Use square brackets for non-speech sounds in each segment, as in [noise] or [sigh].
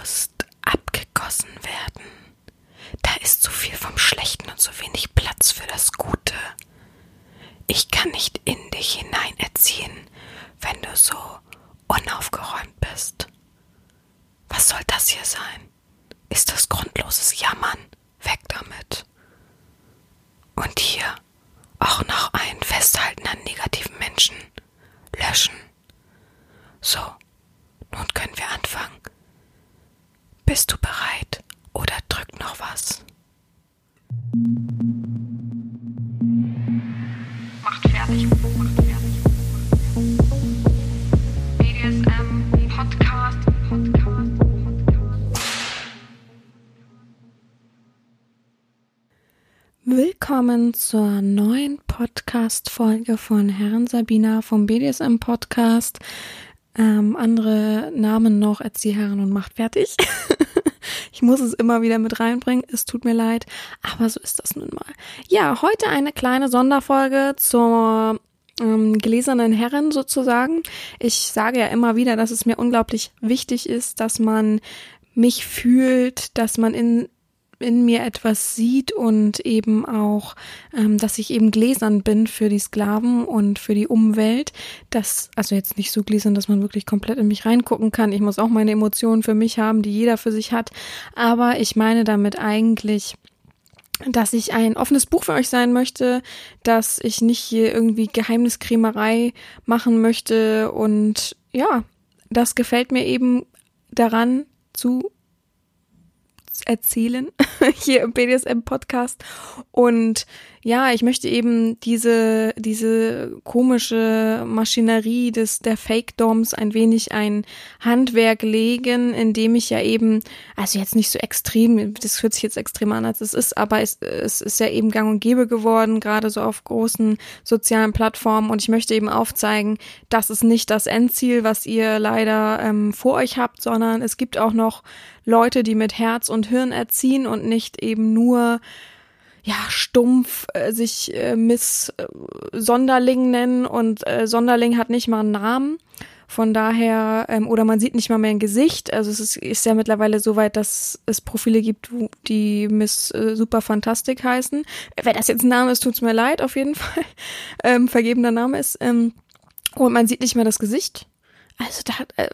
Brust abgegossen werden. Da ist zu viel vom Schlechten und so wenig Platz für das Gute. Ich kann nicht in dich hineinerziehen, wenn du so unaufgeräumt bist. Was soll das hier sein? Ist das grundloses Jammern? Weg damit. Und hier auch noch ein Festhalten an negativen Menschen. Löschen. So, nun können wir anfangen. Bist du bereit oder drückt noch was? Macht fertig, macht fertig. BDSM Podcast, Podcast, Podcast. Willkommen zur neuen Podcast-Folge von Herren Sabina vom BDSM Podcast. Ähm, andere Namen noch Erzieherin und macht fertig. [laughs] ich muss es immer wieder mit reinbringen. Es tut mir leid, aber so ist das nun mal. Ja, heute eine kleine Sonderfolge zur ähm, gläsernen Herren sozusagen. Ich sage ja immer wieder, dass es mir unglaublich wichtig ist, dass man mich fühlt, dass man in in mir etwas sieht und eben auch, ähm, dass ich eben gläsern bin für die Sklaven und für die Umwelt. Das, also jetzt nicht so gläsern, dass man wirklich komplett in mich reingucken kann. Ich muss auch meine Emotionen für mich haben, die jeder für sich hat. Aber ich meine damit eigentlich, dass ich ein offenes Buch für euch sein möchte, dass ich nicht hier irgendwie Geheimniskrämerei machen möchte und ja, das gefällt mir eben daran zu erzählen [laughs] hier im BDSM-Podcast. Und ja, ich möchte eben diese, diese komische Maschinerie des, der Fake-Doms ein wenig ein Handwerk legen, indem ich ja eben, also jetzt nicht so extrem, das hört sich jetzt extrem an, als es ist, aber es, es ist ja eben gang und gäbe geworden, gerade so auf großen sozialen Plattformen. Und ich möchte eben aufzeigen, das ist nicht das Endziel, was ihr leider ähm, vor euch habt, sondern es gibt auch noch Leute, die mit Herz und Hirn erziehen und nicht eben nur ja, stumpf äh, sich äh, Miss äh, Sonderling nennen und äh, Sonderling hat nicht mal einen Namen. Von daher, ähm, oder man sieht nicht mal mehr ein Gesicht. Also es ist, ist ja mittlerweile so weit, dass es Profile gibt, die Miss äh, Super Fantastic heißen. Wenn das jetzt ein Name ist, tut's mir leid, auf jeden [laughs] Fall. Ähm, vergebener Name ist. Ähm, und man sieht nicht mehr das Gesicht. Also da, äh,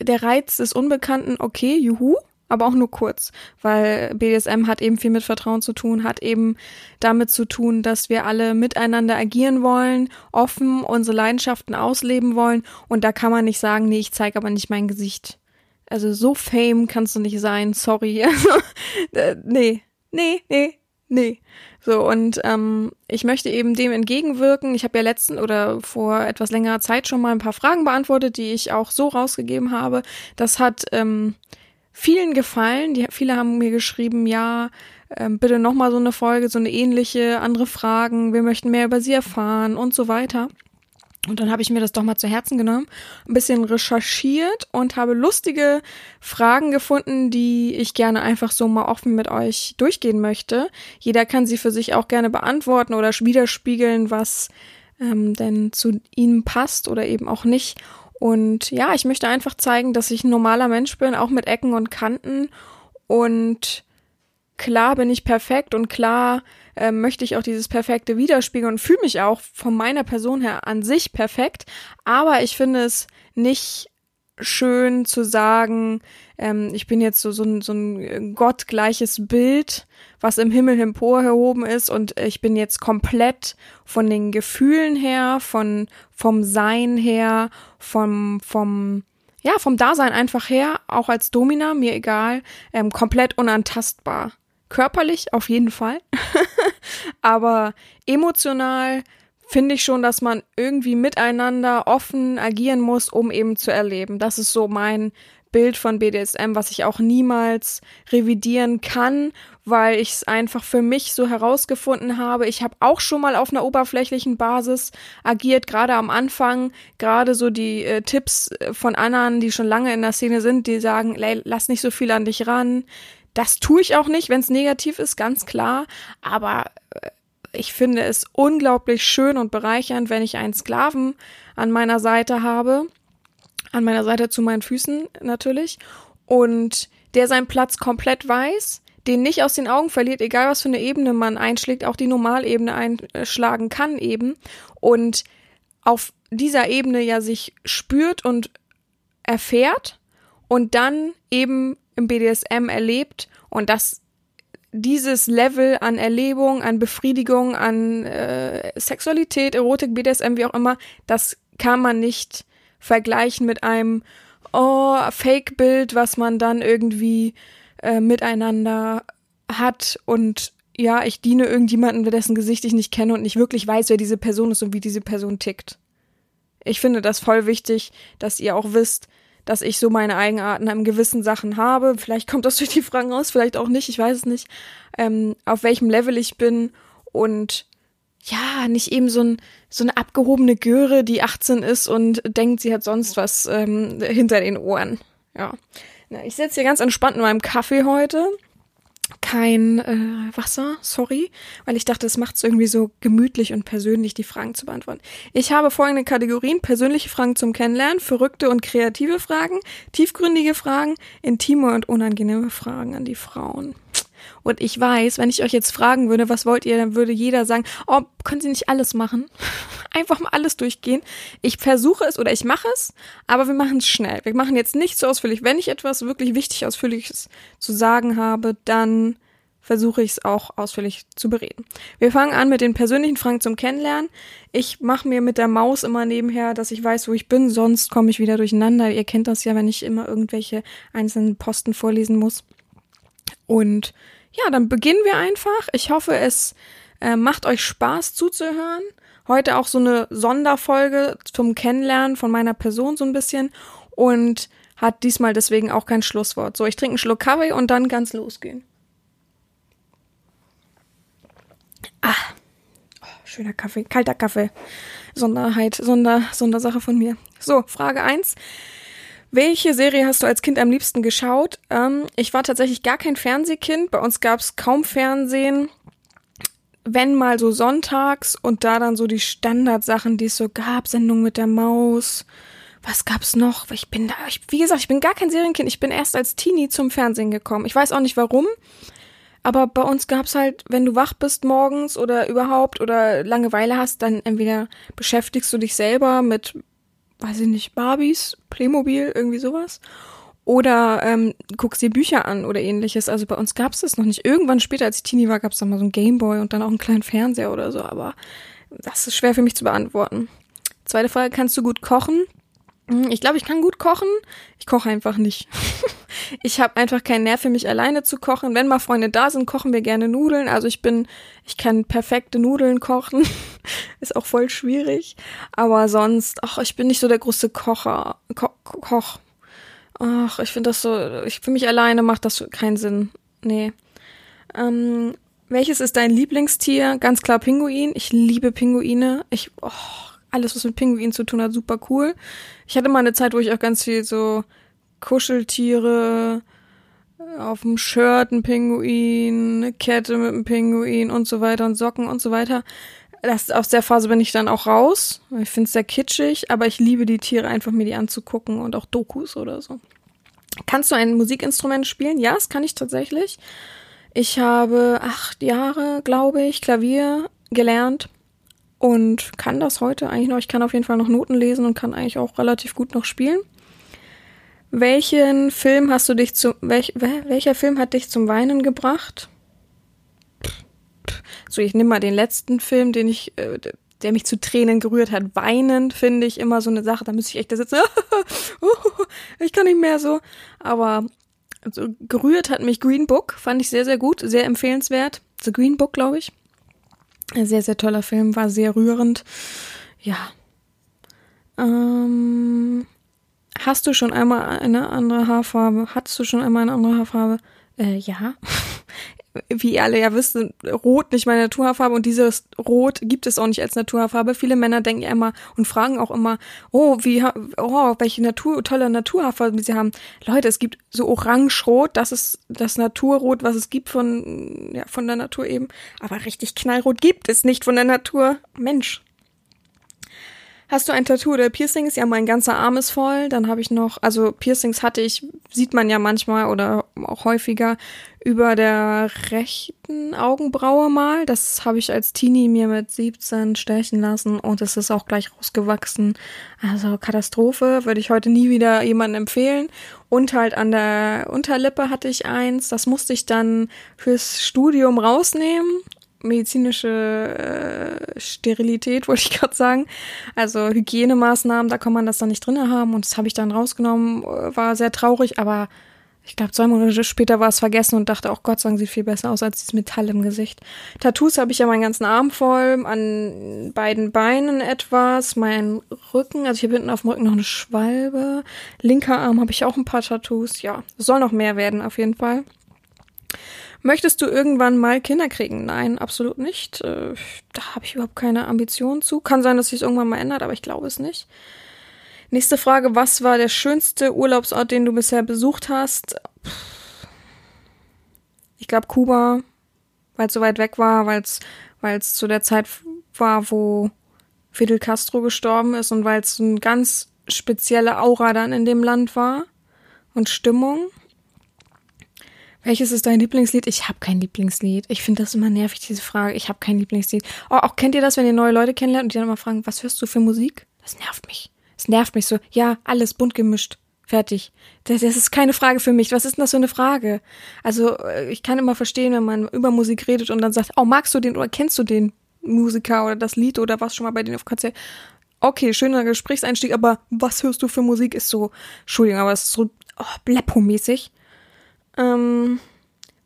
der Reiz des Unbekannten, okay, juhu aber auch nur kurz, weil BDSM hat eben viel mit Vertrauen zu tun, hat eben damit zu tun, dass wir alle miteinander agieren wollen, offen unsere Leidenschaften ausleben wollen und da kann man nicht sagen, nee, ich zeige aber nicht mein Gesicht. Also so fame kannst du nicht sein, sorry. [laughs] äh, nee, nee, nee, nee. So, und ähm, ich möchte eben dem entgegenwirken. Ich habe ja letzten oder vor etwas längerer Zeit schon mal ein paar Fragen beantwortet, die ich auch so rausgegeben habe. Das hat ähm, vielen gefallen. Die, viele haben mir geschrieben, ja, ähm, bitte nochmal so eine Folge, so eine ähnliche, andere Fragen, wir möchten mehr über sie erfahren und so weiter. Und dann habe ich mir das doch mal zu Herzen genommen, ein bisschen recherchiert und habe lustige Fragen gefunden, die ich gerne einfach so mal offen mit euch durchgehen möchte. Jeder kann sie für sich auch gerne beantworten oder widerspiegeln, was ähm, denn zu ihm passt oder eben auch nicht. Und ja, ich möchte einfach zeigen, dass ich ein normaler Mensch bin, auch mit Ecken und Kanten. Und klar bin ich perfekt und klar äh, möchte ich auch dieses Perfekte widerspiegeln und fühle mich auch von meiner Person her an sich perfekt. Aber ich finde es nicht schön zu sagen, ähm, ich bin jetzt so, so, ein, so ein gottgleiches Bild, was im Himmel emporgehoben ist und ich bin jetzt komplett von den Gefühlen her, von, vom Sein her, vom, vom, ja, vom Dasein einfach her, auch als Domina, mir egal, ähm, komplett unantastbar. Körperlich auf jeden Fall, [laughs] aber emotional finde ich schon, dass man irgendwie miteinander offen agieren muss, um eben zu erleben. Das ist so mein Bild von BDSM, was ich auch niemals revidieren kann, weil ich es einfach für mich so herausgefunden habe. Ich habe auch schon mal auf einer oberflächlichen Basis agiert, gerade am Anfang, gerade so die äh, Tipps von anderen, die schon lange in der Szene sind, die sagen, lass nicht so viel an dich ran. Das tue ich auch nicht, wenn es negativ ist, ganz klar. Aber äh, ich finde es unglaublich schön und bereichernd, wenn ich einen Sklaven an meiner Seite habe. An meiner Seite zu meinen Füßen natürlich. und der seinen Platz komplett weiß, den nicht aus den Augen verliert, egal was für eine Ebene man einschlägt, auch die Normalebene einschlagen kann eben und auf dieser Ebene ja sich spürt und erfährt und dann eben im BDSM erlebt und das dieses Level an Erlebung, an Befriedigung, an äh, Sexualität, Erotik, BDSM, wie auch immer, das kann man nicht vergleichen mit einem oh, Fake-Bild, was man dann irgendwie äh, miteinander hat und ja, ich diene irgendjemanden, dessen Gesicht ich nicht kenne und nicht wirklich weiß, wer diese Person ist und wie diese Person tickt. Ich finde das voll wichtig, dass ihr auch wisst, dass ich so meine Eigenarten an gewissen Sachen habe. Vielleicht kommt das [laughs] durch die Fragen raus, vielleicht auch nicht, ich weiß es nicht. Ähm, auf welchem Level ich bin und ja, nicht eben so, ein, so eine abgehobene Göre, die 18 ist und denkt, sie hat sonst was ähm, hinter den Ohren. Ja. Ich sitze hier ganz entspannt in meinem Kaffee heute kein äh, Wasser, sorry, weil ich dachte, es macht es irgendwie so gemütlich und persönlich, die Fragen zu beantworten. Ich habe folgende Kategorien: persönliche Fragen zum Kennenlernen, verrückte und kreative Fragen, tiefgründige Fragen, intime und unangenehme Fragen an die Frauen. Und ich weiß, wenn ich euch jetzt fragen würde, was wollt ihr, dann würde jeder sagen, oh, können Sie nicht alles machen? [laughs] Einfach mal alles durchgehen. Ich versuche es oder ich mache es, aber wir machen es schnell. Wir machen jetzt nicht so ausführlich. Wenn ich etwas wirklich wichtig Ausführliches zu sagen habe, dann versuche ich es auch ausführlich zu bereden. Wir fangen an mit den persönlichen Fragen zum Kennenlernen. Ich mache mir mit der Maus immer nebenher, dass ich weiß, wo ich bin, sonst komme ich wieder durcheinander. Ihr kennt das ja, wenn ich immer irgendwelche einzelnen Posten vorlesen muss. Und ja, dann beginnen wir einfach. Ich hoffe, es äh, macht euch Spaß zuzuhören. Heute auch so eine Sonderfolge zum Kennenlernen von meiner Person so ein bisschen und hat diesmal deswegen auch kein Schlusswort. So, ich trinke einen Schluck Kaffee und dann ganz losgehen. Ah, oh, schöner Kaffee, kalter Kaffee. Sonderheit, Sonder, Sondersache von mir. So, Frage eins. Welche Serie hast du als Kind am liebsten geschaut? Ähm, ich war tatsächlich gar kein Fernsehkind. Bei uns gab es kaum Fernsehen. Wenn mal so sonntags und da dann so die Standardsachen, die es so gab, Sendung mit der Maus. Was gab's noch? Ich bin da, ich, wie gesagt, ich bin gar kein Serienkind. Ich bin erst als Teenie zum Fernsehen gekommen. Ich weiß auch nicht warum. Aber bei uns gab's halt, wenn du wach bist morgens oder überhaupt oder Langeweile hast, dann entweder beschäftigst du dich selber mit weiß ich nicht, Barbies, Playmobil, irgendwie sowas. Oder ähm, guckst dir Bücher an oder ähnliches. Also bei uns gab es das noch nicht. Irgendwann später, als ich Teenie war, gab es dann mal so ein Gameboy und dann auch einen kleinen Fernseher oder so. Aber das ist schwer für mich zu beantworten. Zweite Frage, kannst du gut kochen? Hm, ich glaube, ich kann gut kochen. Ich koche einfach nicht. [laughs] ich habe einfach keinen Nerv für mich alleine zu kochen. Wenn mal Freunde da sind, kochen wir gerne Nudeln. Also ich bin, ich kann perfekte Nudeln kochen. [laughs] Ist auch voll schwierig. Aber sonst, ach, ich bin nicht so der große Kocher. Ko Koch. Ach, ich finde das so, ich für mich alleine macht das keinen Sinn. Nee. Ähm, welches ist dein Lieblingstier? Ganz klar Pinguin. Ich liebe Pinguine. Ich, oh, alles, was mit Pinguinen zu tun hat, super cool. Ich hatte mal eine Zeit, wo ich auch ganz viel so Kuscheltiere, auf dem Shirt ein Pinguin, eine Kette mit einem Pinguin und so weiter und Socken und so weiter. Das, aus der Phase bin ich dann auch raus. Ich finde es sehr kitschig, aber ich liebe die Tiere einfach mir die anzugucken und auch Dokus oder so. Kannst du ein Musikinstrument spielen? Ja, das kann ich tatsächlich. Ich habe acht Jahre, glaube ich, Klavier gelernt und kann das heute eigentlich noch. Ich kann auf jeden Fall noch Noten lesen und kann eigentlich auch relativ gut noch spielen. Welchen Film hast du dich zu welch, welcher Film hat dich zum Weinen gebracht? So, ich nehme mal den letzten Film, den ich, äh, der mich zu Tränen gerührt hat. Weinen finde ich immer so eine Sache. Da müsste ich echt da sitzen. [laughs] ich kann nicht mehr so. Aber also, gerührt hat mich Green Book. Fand ich sehr, sehr gut. Sehr empfehlenswert. The Green Book, glaube ich. Ein sehr, sehr toller Film. War sehr rührend. Ja. Ähm, Hast du schon einmal eine andere Haarfarbe? Hattest du schon einmal eine andere Haarfarbe? Äh, ja. [laughs] Wie ihr alle ja wisst, Rot nicht meine Naturhaarfarbe und dieses Rot gibt es auch nicht als Naturhaarfarbe. Viele Männer denken ja immer und fragen auch immer, oh, wie, oh, welche Natur, tolle Naturhaarfarbe sie haben. Leute, es gibt so Orange-Rot, das ist das Naturrot, was es gibt von, ja, von der Natur eben. Aber richtig Knallrot gibt es nicht von der Natur. Mensch, Hast du ein Tattoo oder Piercings? Ja, mein ganzer Arm ist voll. Dann habe ich noch, also Piercings hatte ich, sieht man ja manchmal oder auch häufiger über der rechten Augenbraue mal. Das habe ich als Teenie mir mit 17 stechen lassen und es ist auch gleich rausgewachsen. Also Katastrophe, würde ich heute nie wieder jemandem empfehlen. Und halt an der Unterlippe hatte ich eins. Das musste ich dann fürs Studium rausnehmen medizinische äh, Sterilität, wollte ich [laughs] gerade sagen. Also Hygienemaßnahmen, da kann man das dann nicht drinne haben. Und das habe ich dann rausgenommen, äh, war sehr traurig, aber ich glaube, zwei Monate später war es vergessen und dachte, auch Gott sagen, sieht viel besser aus als dieses Metall im Gesicht. Tattoos habe ich ja meinen ganzen Arm voll, an beiden Beinen etwas, mein Rücken, also ich habe hinten auf dem Rücken noch eine Schwalbe. Linker Arm habe ich auch ein paar Tattoos. Ja, soll noch mehr werden, auf jeden Fall. Möchtest du irgendwann mal Kinder kriegen? Nein, absolut nicht. Äh, da habe ich überhaupt keine Ambitionen zu. Kann sein, dass sich irgendwann mal ändert, aber ich glaube es nicht. Nächste Frage, was war der schönste Urlaubsort, den du bisher besucht hast? Ich glaube Kuba, weil es so weit weg war, weil es weil es zu der Zeit war, wo Fidel Castro gestorben ist und weil es eine ganz spezielle Aura dann in dem Land war und Stimmung. Welches ist dein Lieblingslied? Ich habe kein Lieblingslied. Ich finde das immer nervig, diese Frage. Ich habe kein Lieblingslied. Oh, auch kennt ihr das, wenn ihr neue Leute kennenlernt und die dann immer fragen, was hörst du für Musik? Das nervt mich. Das nervt mich so. Ja, alles bunt gemischt. Fertig. Das, das ist keine Frage für mich. Was ist denn das für eine Frage? Also, äh, ich kann immer verstehen, wenn man über Musik redet und dann sagt, oh, magst du den oder kennst du den Musiker oder das Lied oder was schon mal bei denen auf Konzert? Okay, schöner Gesprächseinstieg, aber was hörst du für Musik? Ist so, Entschuldigung, aber es ist so oh, Bleppo-mäßig. Ähm,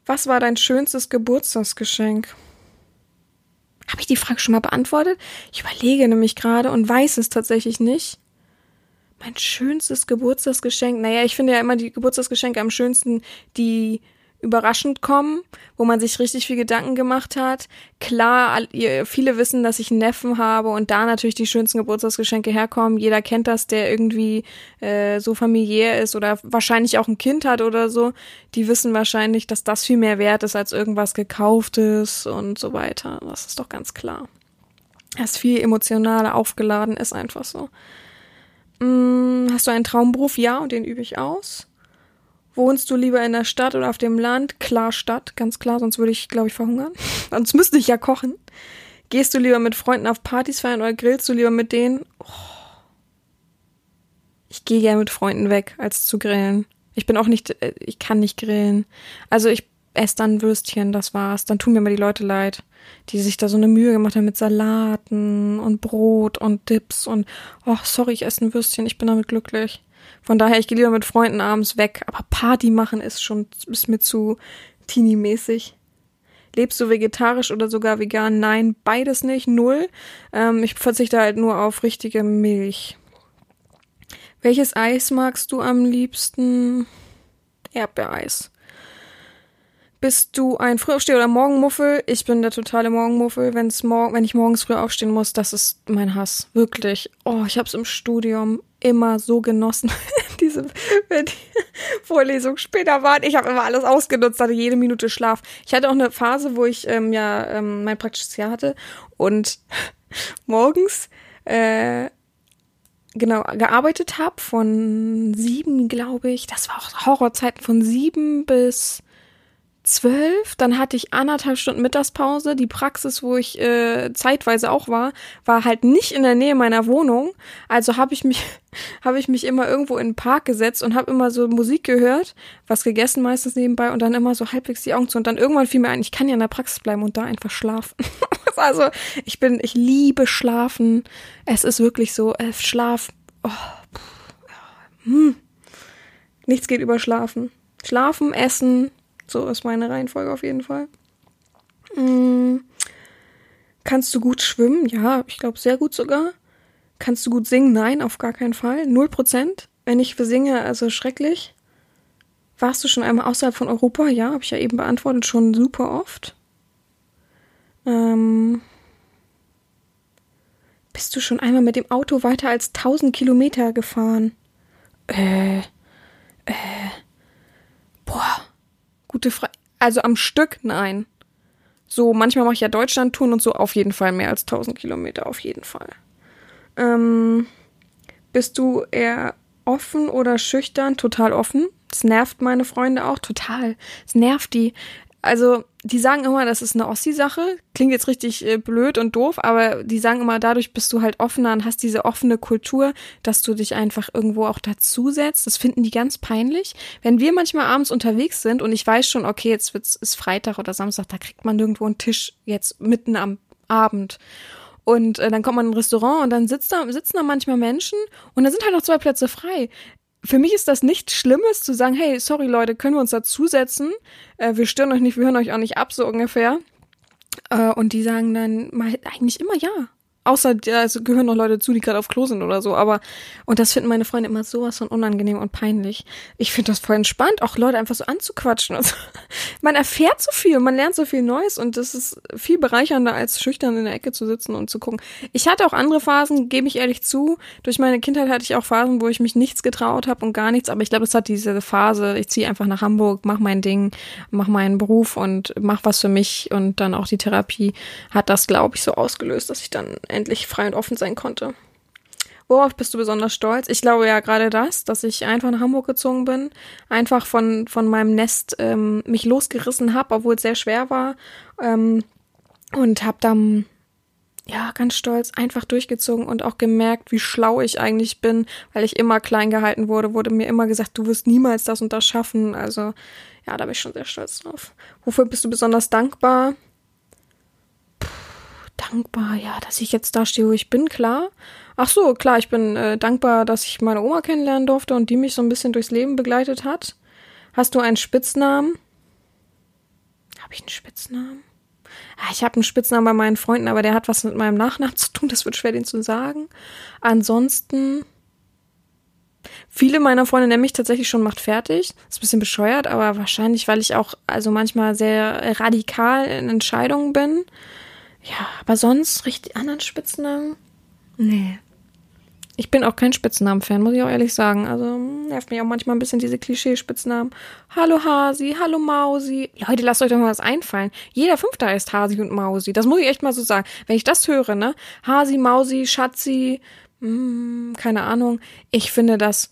was war dein schönstes Geburtstagsgeschenk? Habe ich die Frage schon mal beantwortet? Ich überlege nämlich gerade und weiß es tatsächlich nicht. Mein schönstes Geburtstagsgeschenk. Naja, ich finde ja immer die Geburtstagsgeschenke am schönsten, die überraschend kommen, wo man sich richtig viel Gedanken gemacht hat. Klar, viele wissen, dass ich einen Neffen habe und da natürlich die schönsten Geburtstagsgeschenke herkommen. Jeder kennt das, der irgendwie äh, so familiär ist oder wahrscheinlich auch ein Kind hat oder so. Die wissen wahrscheinlich, dass das viel mehr wert ist als irgendwas gekauftes und so weiter. Das ist doch ganz klar. Das viel emotionaler aufgeladen ist einfach so. Hm, hast du einen Traumberuf? Ja, und den übe ich aus. Wohnst du lieber in der Stadt oder auf dem Land? Klar Stadt, ganz klar, sonst würde ich, glaube ich, verhungern. [laughs] sonst müsste ich ja kochen. Gehst du lieber mit Freunden auf Partys feiern oder grillst du lieber mit denen? Oh. Ich gehe gerne mit Freunden weg, als zu grillen. Ich bin auch nicht, äh, ich kann nicht grillen. Also ich esse dann Würstchen, das war's. Dann tun mir mal die Leute leid, die sich da so eine Mühe gemacht haben mit Salaten und Brot und Dips und, oh, sorry, ich esse ein Würstchen, ich bin damit glücklich. Von daher, ich gehe lieber mit Freunden abends weg. Aber Party machen ist schon, ist mir zu teenie-mäßig. Lebst du vegetarisch oder sogar vegan? Nein, beides nicht, null. Ähm, ich verzichte halt nur auf richtige Milch. Welches Eis magst du am liebsten? Erdbeereis. Bist du ein Frühaufsteher oder Morgenmuffel? Ich bin der totale Morgenmuffel. Wenn's mor wenn ich morgens früh aufstehen muss, das ist mein Hass. Wirklich. Oh, ich hab's im Studium immer so genossen, [laughs] diese wenn die Vorlesungen später waren. Ich habe immer alles ausgenutzt, hatte jede Minute Schlaf. Ich hatte auch eine Phase, wo ich ähm, ja ähm, mein praktisches Jahr hatte und [laughs] morgens äh, genau gearbeitet habe von sieben, glaube ich. Das war auch Horrorzeiten von sieben bis zwölf, dann hatte ich anderthalb Stunden Mittagspause. Die Praxis, wo ich äh, zeitweise auch war, war halt nicht in der Nähe meiner Wohnung. Also habe ich mich, [laughs] habe ich mich immer irgendwo in den Park gesetzt und habe immer so Musik gehört, was gegessen meistens nebenbei und dann immer so halbwegs die Augen zu. Und dann irgendwann fiel mir ein, ich kann ja in der Praxis bleiben und da einfach schlafen. [laughs] also ich bin, ich liebe Schlafen. Es ist wirklich so, äh, Schlaf. Oh, hm. Nichts geht über Schlafen. Schlafen, Essen, so ist meine Reihenfolge auf jeden Fall. Mhm. Kannst du gut schwimmen? Ja, ich glaube sehr gut sogar. Kannst du gut singen? Nein, auf gar keinen Fall. Null Prozent. Wenn ich singe, also schrecklich. Warst du schon einmal außerhalb von Europa? Ja, habe ich ja eben beantwortet, schon super oft. Ähm, bist du schon einmal mit dem Auto weiter als 1000 Kilometer gefahren? Äh, äh, boah, Gute Frage. Also am Stück, nein. So, manchmal mache ich ja Deutschland-Touren und so auf jeden Fall mehr als 1000 Kilometer, auf jeden Fall. Ähm, bist du eher offen oder schüchtern? Total offen. Das nervt meine Freunde auch total. Es nervt die. Also, die sagen immer, das ist eine Ossi-Sache. Klingt jetzt richtig äh, blöd und doof, aber die sagen immer, dadurch bist du halt offener und hast diese offene Kultur, dass du dich einfach irgendwo auch dazusetzt. Das finden die ganz peinlich. Wenn wir manchmal abends unterwegs sind und ich weiß schon, okay, jetzt wird's, ist Freitag oder Samstag, da kriegt man nirgendwo einen Tisch jetzt mitten am Abend. Und äh, dann kommt man in ein Restaurant und dann sitzt da, sitzen da manchmal Menschen und da sind halt noch zwei Plätze frei für mich ist das nichts Schlimmes zu sagen, hey, sorry Leute, können wir uns dazusetzen? Äh, wir stören euch nicht, wir hören euch auch nicht ab, so ungefähr. Äh, und die sagen dann mal eigentlich immer ja. Außer ja, es gehören noch Leute zu, die gerade auf Klo sind oder so. Aber und das finden meine Freunde immer sowas von unangenehm und peinlich. Ich finde das voll entspannt, auch Leute einfach so anzuquatschen. Und so. [laughs] Man erfährt so viel, man lernt so viel Neues und das ist viel bereichernder, als schüchtern in der Ecke zu sitzen und zu gucken. Ich hatte auch andere Phasen, gebe ich ehrlich zu. Durch meine Kindheit hatte ich auch Phasen, wo ich mich nichts getraut habe und gar nichts. Aber ich glaube, es hat diese Phase, ich ziehe einfach nach Hamburg, mach mein Ding, mach meinen Beruf und mach was für mich und dann auch die Therapie hat das, glaube ich, so ausgelöst, dass ich dann endlich frei und offen sein konnte. Worauf bist du besonders stolz? Ich glaube ja gerade das, dass ich einfach nach Hamburg gezogen bin, einfach von, von meinem Nest ähm, mich losgerissen habe, obwohl es sehr schwer war. Ähm, und habe dann, ja, ganz stolz einfach durchgezogen und auch gemerkt, wie schlau ich eigentlich bin, weil ich immer klein gehalten wurde, wurde mir immer gesagt, du wirst niemals das und das schaffen. Also ja, da bin ich schon sehr stolz drauf. Wofür bist du besonders dankbar? Dankbar, ja, dass ich jetzt da stehe, wo ich bin, klar. Ach so, klar, ich bin äh, dankbar, dass ich meine Oma kennenlernen durfte und die mich so ein bisschen durchs Leben begleitet hat. Hast du einen Spitznamen? Habe ich einen Spitznamen? Ah, ich habe einen Spitznamen bei meinen Freunden, aber der hat was mit meinem Nachnamen [laughs] zu tun. Das wird schwer, den zu sagen. Ansonsten, viele meiner Freunde nennen mich tatsächlich schon macht fertig. ist ein bisschen bescheuert, aber wahrscheinlich, weil ich auch also manchmal sehr radikal in Entscheidungen bin. Ja, aber sonst richtig anderen Spitznamen? Nee. Ich bin auch kein Spitznamen-Fan, muss ich auch ehrlich sagen. Also nervt mich auch manchmal ein bisschen diese Klischee-Spitznamen. Hallo Hasi, hallo Mausi. Leute, lasst euch doch mal was einfallen. Jeder Fünfte heißt Hasi und Mausi. Das muss ich echt mal so sagen. Wenn ich das höre, ne? Hasi, Mausi, Schatzi, mh, hm, keine Ahnung. Ich finde das.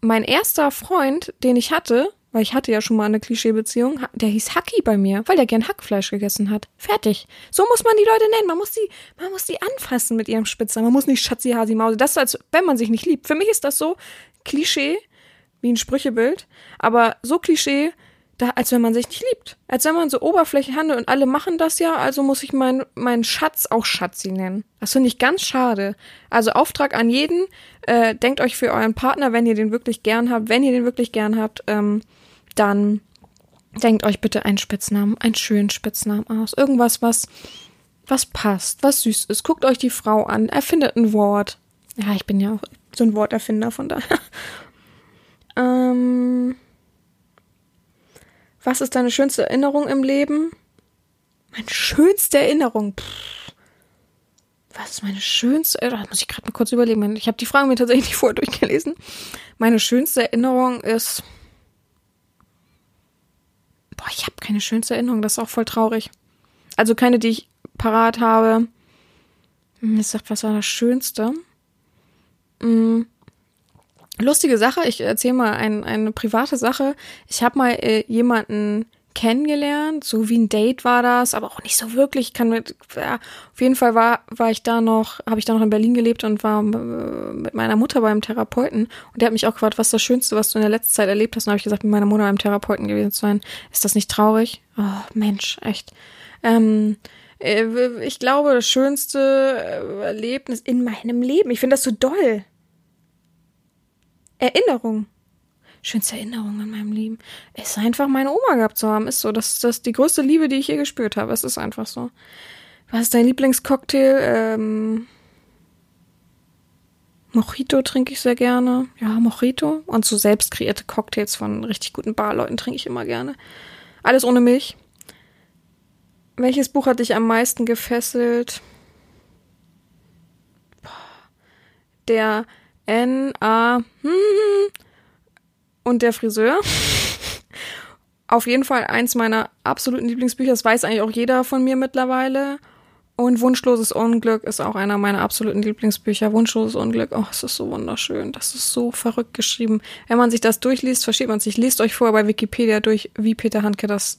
Mein erster Freund, den ich hatte, weil ich hatte ja schon mal eine Klischeebeziehung, der hieß Hacki bei mir, weil der gern Hackfleisch gegessen hat. Fertig. So muss man die Leute nennen. Man muss die, man muss die anfassen mit ihrem Spitzer. Man muss nicht Schatzi, Hasi, Mause. Das ist, als wenn man sich nicht liebt. Für mich ist das so Klischee, wie ein Sprüchebild, aber so Klischee, da, als wenn man sich nicht liebt. Als wenn man so Oberfläche handelt und alle machen das ja, also muss ich meinen mein Schatz auch Schatzi nennen. Das finde ich ganz schade. Also Auftrag an jeden, äh, denkt euch für euren Partner, wenn ihr den wirklich gern habt, wenn ihr den wirklich gern habt, ähm, dann denkt euch bitte einen Spitznamen, einen schönen Spitznamen aus. Irgendwas, was, was passt, was süß ist. Guckt euch die Frau an, erfindet ein Wort. Ja, ich bin ja auch so ein Worterfinder, von daher. [laughs] ähm, was ist deine schönste Erinnerung im Leben? Meine schönste Erinnerung. Pff. Was ist meine schönste? Da muss ich gerade mal kurz überlegen. Ich habe die Frage mir tatsächlich [laughs] vorher durchgelesen. Meine schönste Erinnerung ist Boah, ich habe keine schönste Erinnerung, das ist auch voll traurig. Also keine, die ich parat habe. Hm, ich sag, was war das Schönste? Hm. Lustige Sache, ich erzähle mal ein, eine private Sache. Ich habe mal äh, jemanden kennengelernt, so wie ein Date war das, aber auch nicht so wirklich. kann mit, ja, auf jeden Fall war war ich da noch, habe ich da noch in Berlin gelebt und war äh, mit meiner Mutter beim Therapeuten und der hat mich auch gefragt, was ist das Schönste, was du in der letzten Zeit erlebt hast. Und habe ich gesagt, mit meiner Mutter beim Therapeuten gewesen zu sein. Ist das nicht traurig? Oh, Mensch, echt. Ähm, äh, ich glaube, das schönste äh, Erlebnis in meinem Leben. Ich finde das so doll. Erinnerung schönste Erinnerung in meinem Leben ist einfach meine Oma gehabt zu haben. Ist so. Das, das ist die größte Liebe, die ich je gespürt habe. Es ist einfach so. Was ist dein Lieblingscocktail? Ähm, Mojito trinke ich sehr gerne. Ja, Mojito. Und so selbst kreierte Cocktails von richtig guten Barleuten trinke ich immer gerne. Alles ohne Milch. Welches Buch hat dich am meisten gefesselt? Der N.A. Und der Friseur. Auf jeden Fall eins meiner absoluten Lieblingsbücher. Das weiß eigentlich auch jeder von mir mittlerweile. Und Wunschloses Unglück ist auch einer meiner absoluten Lieblingsbücher. Wunschloses Unglück, oh, es ist so wunderschön. Das ist so verrückt geschrieben. Wenn man sich das durchliest, versteht man sich. Lest euch vorher bei Wikipedia durch, wie Peter Handke das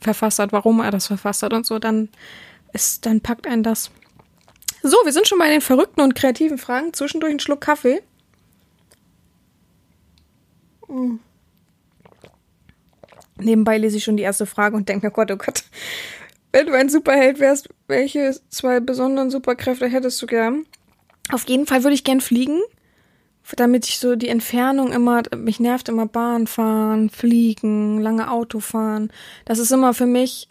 verfasst hat, warum er das verfasst hat und so, dann ist, dann packt einen das. So, wir sind schon bei den verrückten und kreativen Fragen. Zwischendurch einen Schluck Kaffee. Nebenbei lese ich schon die erste Frage und denke mir, Gott, oh Gott, wenn du ein Superheld wärst, welche zwei besonderen Superkräfte hättest du gern? Auf jeden Fall würde ich gern fliegen, damit ich so die Entfernung immer, mich nervt immer Bahn fahren, fliegen, lange Auto fahren. Das ist immer für mich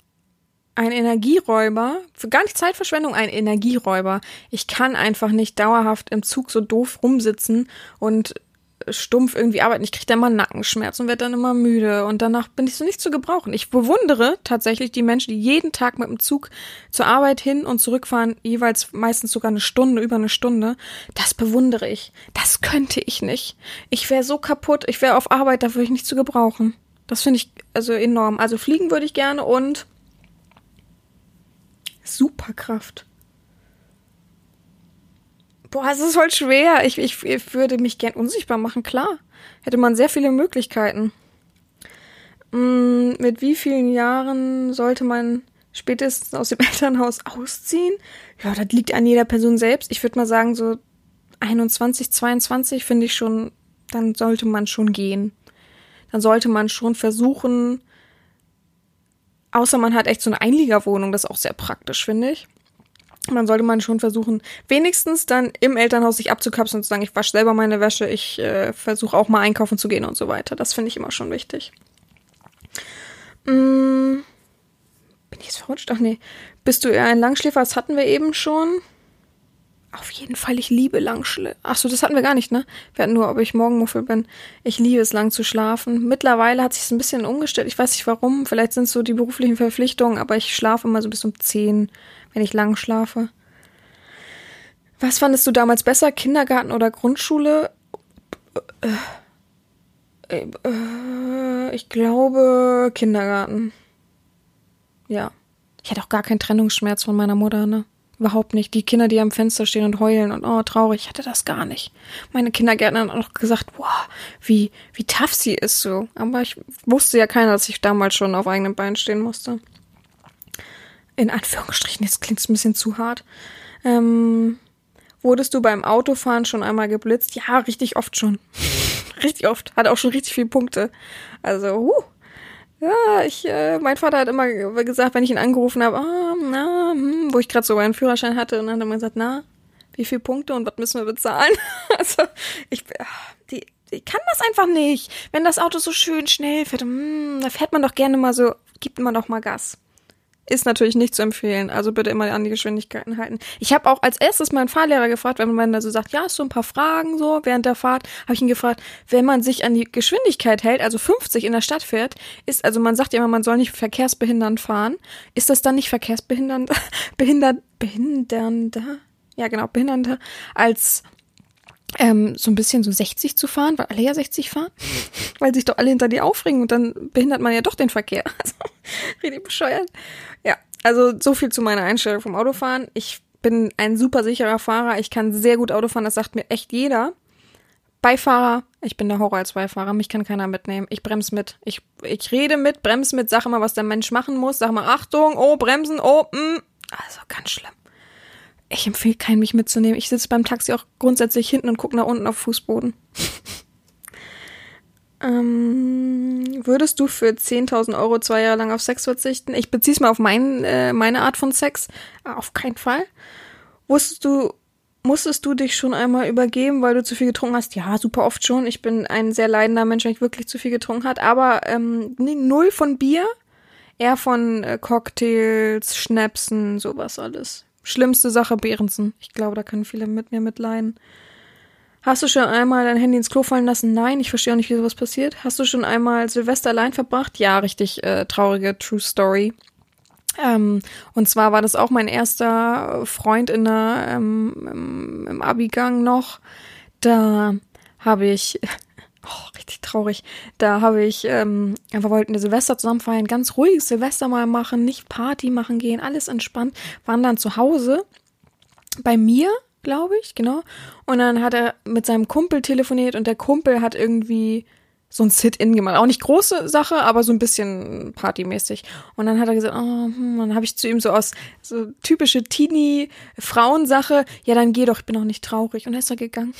ein Energieräuber, für gar nicht Zeitverschwendung, ein Energieräuber. Ich kann einfach nicht dauerhaft im Zug so doof rumsitzen und stumpf irgendwie arbeiten. Ich kriege dann immer Nackenschmerzen und werde dann immer müde und danach bin ich so nicht zu gebrauchen. Ich bewundere tatsächlich die Menschen, die jeden Tag mit dem Zug zur Arbeit hin und zurückfahren, jeweils meistens sogar eine Stunde, über eine Stunde. Das bewundere ich. Das könnte ich nicht. Ich wäre so kaputt, ich wäre auf Arbeit, da würde ich nicht zu gebrauchen. Das finde ich also enorm. Also fliegen würde ich gerne und Superkraft. Boah, es ist voll schwer. Ich, ich, ich würde mich gern unsichtbar machen, klar. Hätte man sehr viele Möglichkeiten. Hm, mit wie vielen Jahren sollte man spätestens aus dem [laughs] Elternhaus ausziehen? Ja, das liegt an jeder Person selbst. Ich würde mal sagen, so 21, 22 finde ich schon, dann sollte man schon gehen. Dann sollte man schon versuchen, außer man hat echt so eine Einliegerwohnung, das ist auch sehr praktisch, finde ich dann sollte man schon versuchen, wenigstens dann im Elternhaus sich abzukapseln und zu sagen, ich wasche selber meine Wäsche, ich äh, versuche auch mal einkaufen zu gehen und so weiter. Das finde ich immer schon wichtig. Mm, bin ich jetzt verrutscht? Ach nee. Bist du eher ein Langschläfer? Das hatten wir eben schon. Auf jeden Fall, ich liebe Langschläfer. Achso, das hatten wir gar nicht, ne? Wir hatten nur, ob ich Morgenmuffel bin. Ich liebe es, lang zu schlafen. Mittlerweile hat sich ein bisschen umgestellt. Ich weiß nicht warum. Vielleicht sind es so die beruflichen Verpflichtungen, aber ich schlafe immer so bis um 10 wenn ich lang schlafe. Was fandest du damals besser, Kindergarten oder Grundschule? Äh, äh, ich glaube Kindergarten. Ja. Ich hatte auch gar keinen Trennungsschmerz von meiner Mutter, ne? Überhaupt nicht. Die Kinder, die am Fenster stehen und heulen und oh, traurig, ich hatte das gar nicht. Meine Kindergärtnerin hat auch gesagt, wow, wie, wie tough sie ist so. Aber ich wusste ja keiner, dass ich damals schon auf eigenen Beinen stehen musste in Anführungsstrichen, jetzt klingt es ein bisschen zu hart. Ähm, wurdest du beim Autofahren schon einmal geblitzt? Ja, richtig oft schon. [laughs] richtig oft. Hat auch schon richtig viele Punkte. Also, uh. Ja, ich, äh, mein Vater hat immer gesagt, wenn ich ihn angerufen habe, ah, na, hm, wo ich gerade so meinen Führerschein hatte, und dann hat er immer gesagt, na, wie viele Punkte und was müssen wir bezahlen? [laughs] also, ich, die, ich kann das einfach nicht. Wenn das Auto so schön schnell fährt, hm, da fährt man doch gerne mal so, gibt man doch mal Gas. Ist natürlich nicht zu empfehlen. Also bitte immer an die Geschwindigkeiten halten. Ich habe auch als erstes meinen Fahrlehrer gefragt, wenn man da so sagt, ja, so ein paar Fragen so während der Fahrt, habe ich ihn gefragt, wenn man sich an die Geschwindigkeit hält, also 50 in der Stadt fährt, ist, also man sagt ja immer, man soll nicht verkehrsbehindernd fahren. Ist das dann nicht verkehrsbehindernd, [laughs] behindert, behindernder? Ja, genau, behindernder als ähm, so ein bisschen so 60 zu fahren, weil alle ja 60 fahren, [laughs] weil sich doch alle hinter dir aufregen und dann behindert man ja doch den Verkehr. [laughs] Also, richtig bescheuert. Ja, also so viel zu meiner Einstellung vom Autofahren. Ich bin ein super sicherer Fahrer. Ich kann sehr gut Auto fahren. Das sagt mir echt jeder. Beifahrer, ich bin der Horror als Beifahrer. Mich kann keiner mitnehmen. Ich bremse mit. Ich, ich rede mit, bremse mit, sag immer, was der Mensch machen muss. Sag mal, Achtung, oh, bremsen, oh, mm. Also ganz schlimm. Ich empfehle keinen, mich mitzunehmen. Ich sitze beim Taxi auch grundsätzlich hinten und gucke nach unten auf Fußboden. [laughs] Ähm, würdest du für 10.000 Euro zwei Jahre lang auf Sex verzichten? Ich beziehe es mal auf mein, äh, meine Art von Sex. Ah, auf keinen Fall. Wusstest du, musstest du dich schon einmal übergeben, weil du zu viel getrunken hast? Ja, super oft schon. Ich bin ein sehr leidender Mensch, wenn ich wirklich zu viel getrunken hat. Aber ähm, null von Bier, eher von äh, Cocktails, Schnäpsen, sowas alles. Schlimmste Sache, Behrensen. Ich glaube, da können viele mit mir mitleiden. Hast du schon einmal dein Handy ins Klo fallen lassen? Nein, ich verstehe auch nicht, wie sowas passiert. Hast du schon einmal Silvester allein verbracht? Ja, richtig äh, traurige True Story. Ähm, und zwar war das auch mein erster Freund in der, ähm, im, im Abigang noch. Da habe ich, Oh, richtig traurig. Da habe ich, ähm, wir wollten eine Silvester zusammen feiern, ganz ruhiges Silvester mal machen, nicht Party machen gehen, alles entspannt, waren dann zu Hause bei mir, glaube ich, genau. Und dann hat er mit seinem Kumpel telefoniert und der Kumpel hat irgendwie so ein Sit-In gemacht. Auch nicht große Sache, aber so ein bisschen partymäßig. Und dann hat er gesagt, oh, hm, dann habe ich zu ihm so aus so typische Teenie-Frauensache, ja, dann geh doch, ich bin auch nicht traurig. Und dann ist er gegangen.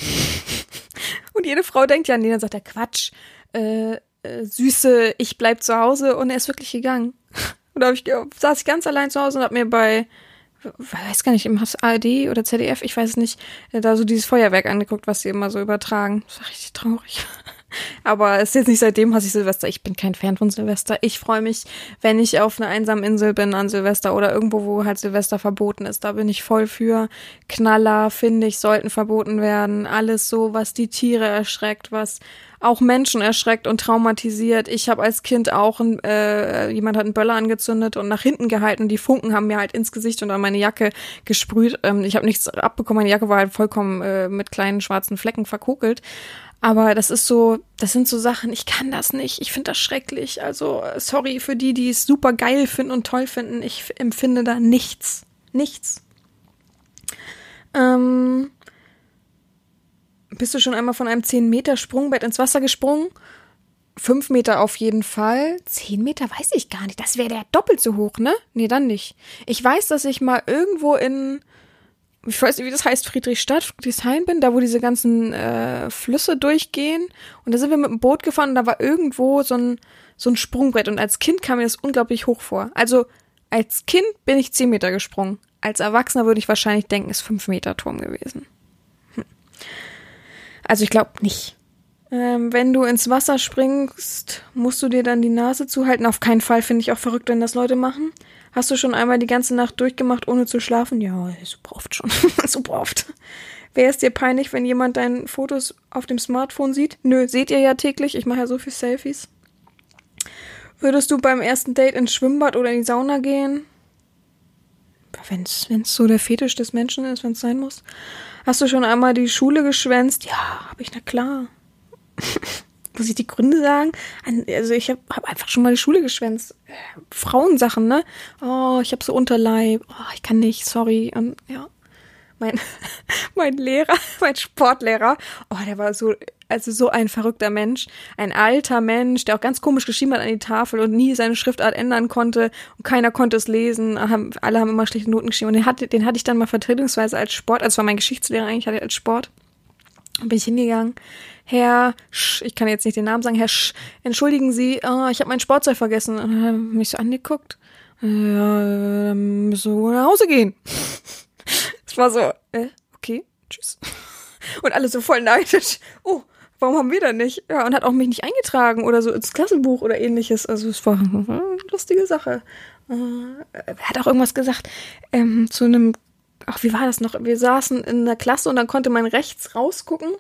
[laughs] und jede Frau denkt ja, nee, dann sagt er, Quatsch, äh, äh, Süße, ich bleib zu Hause. Und er ist wirklich gegangen. [laughs] Und da ich, saß ich ganz allein zu Hause und hab mir bei weiß gar nicht, im ARD oder ZDF, ich weiß es nicht, da so dieses Feuerwerk angeguckt, was sie immer so übertragen. Das war richtig traurig. [laughs] Aber es ist jetzt nicht seitdem hasse ich Silvester. Ich bin kein Fan von Silvester. Ich freue mich, wenn ich auf einer einsamen Insel bin an Silvester oder irgendwo, wo halt Silvester verboten ist. Da bin ich voll für. Knaller, finde ich, sollten verboten werden. Alles so, was die Tiere erschreckt, was auch Menschen erschreckt und traumatisiert. Ich habe als Kind auch, äh, jemand hat einen Böller angezündet und nach hinten gehalten. Die Funken haben mir halt ins Gesicht und an meine Jacke gesprüht. Ähm, ich habe nichts abbekommen. Meine Jacke war halt vollkommen äh, mit kleinen schwarzen Flecken verkokelt. Aber das ist so, das sind so Sachen, ich kann das nicht, ich finde das schrecklich. Also, sorry für die, die es super geil finden und toll finden. Ich empfinde da nichts. Nichts. Ähm, bist du schon einmal von einem 10 Meter Sprungbett ins Wasser gesprungen? 5 Meter auf jeden Fall. 10 Meter weiß ich gar nicht. Das wäre der doppelt so hoch, ne? Nee, dann nicht. Ich weiß, dass ich mal irgendwo in ich weiß nicht, wie das heißt, Friedrichstadt, Friedrichshain bin, da wo diese ganzen äh, Flüsse durchgehen. Und da sind wir mit dem Boot gefahren und da war irgendwo so ein, so ein Sprungbrett. Und als Kind kam mir das unglaublich hoch vor. Also als Kind bin ich 10 Meter gesprungen. Als Erwachsener würde ich wahrscheinlich denken, ist 5 Meter Turm gewesen. Hm. Also ich glaube nicht. Ähm, wenn du ins Wasser springst, musst du dir dann die Nase zuhalten. Auf keinen Fall finde ich auch verrückt, wenn das Leute machen. Hast du schon einmal die ganze Nacht durchgemacht, ohne zu schlafen? Ja, super oft schon. [laughs] super oft. Wäre es dir peinlich, wenn jemand deine Fotos auf dem Smartphone sieht? Nö, seht ihr ja täglich. Ich mache ja so viel Selfies. Würdest du beim ersten Date ins Schwimmbad oder in die Sauna gehen? Wenn es so der Fetisch des Menschen ist, wenn es sein muss. Hast du schon einmal die Schule geschwänzt? Ja, habe ich, na klar. [laughs] muss ich die Gründe sagen? Also ich habe hab einfach schon mal die Schule geschwänzt. Äh, Frauensachen, ne? Oh, ich habe so Unterleib. Oh, ich kann nicht, sorry. Und ja, mein, [laughs] mein Lehrer, [laughs] mein Sportlehrer, oh, der war so, also so ein verrückter Mensch. Ein alter Mensch, der auch ganz komisch geschrieben hat an die Tafel und nie seine Schriftart ändern konnte und keiner konnte es lesen. Alle haben immer schlechte Noten geschrieben. Und den hatte, den hatte ich dann mal vertretungsweise als Sport, also war mein Geschichtslehrer eigentlich, hatte ich als Sport. Bin ich hingegangen, Herr, Sch, ich kann jetzt nicht den Namen sagen, Herr, Sch, entschuldigen Sie, oh, ich habe mein Sportzeug vergessen. Und hat mich so angeguckt. Ja, dann müssen wir nach Hause gehen. [laughs] Es war so, äh, okay, tschüss. [laughs] Und alle so voll neidisch. Oh, warum haben wir da nicht? Ja, und hat auch mich nicht eingetragen oder so ins Klassenbuch oder ähnliches. Also es war eine lustige Sache. Äh, er hat auch irgendwas gesagt ähm, zu einem, ach, wie war das noch? Wir saßen in der Klasse und dann konnte man rechts rausgucken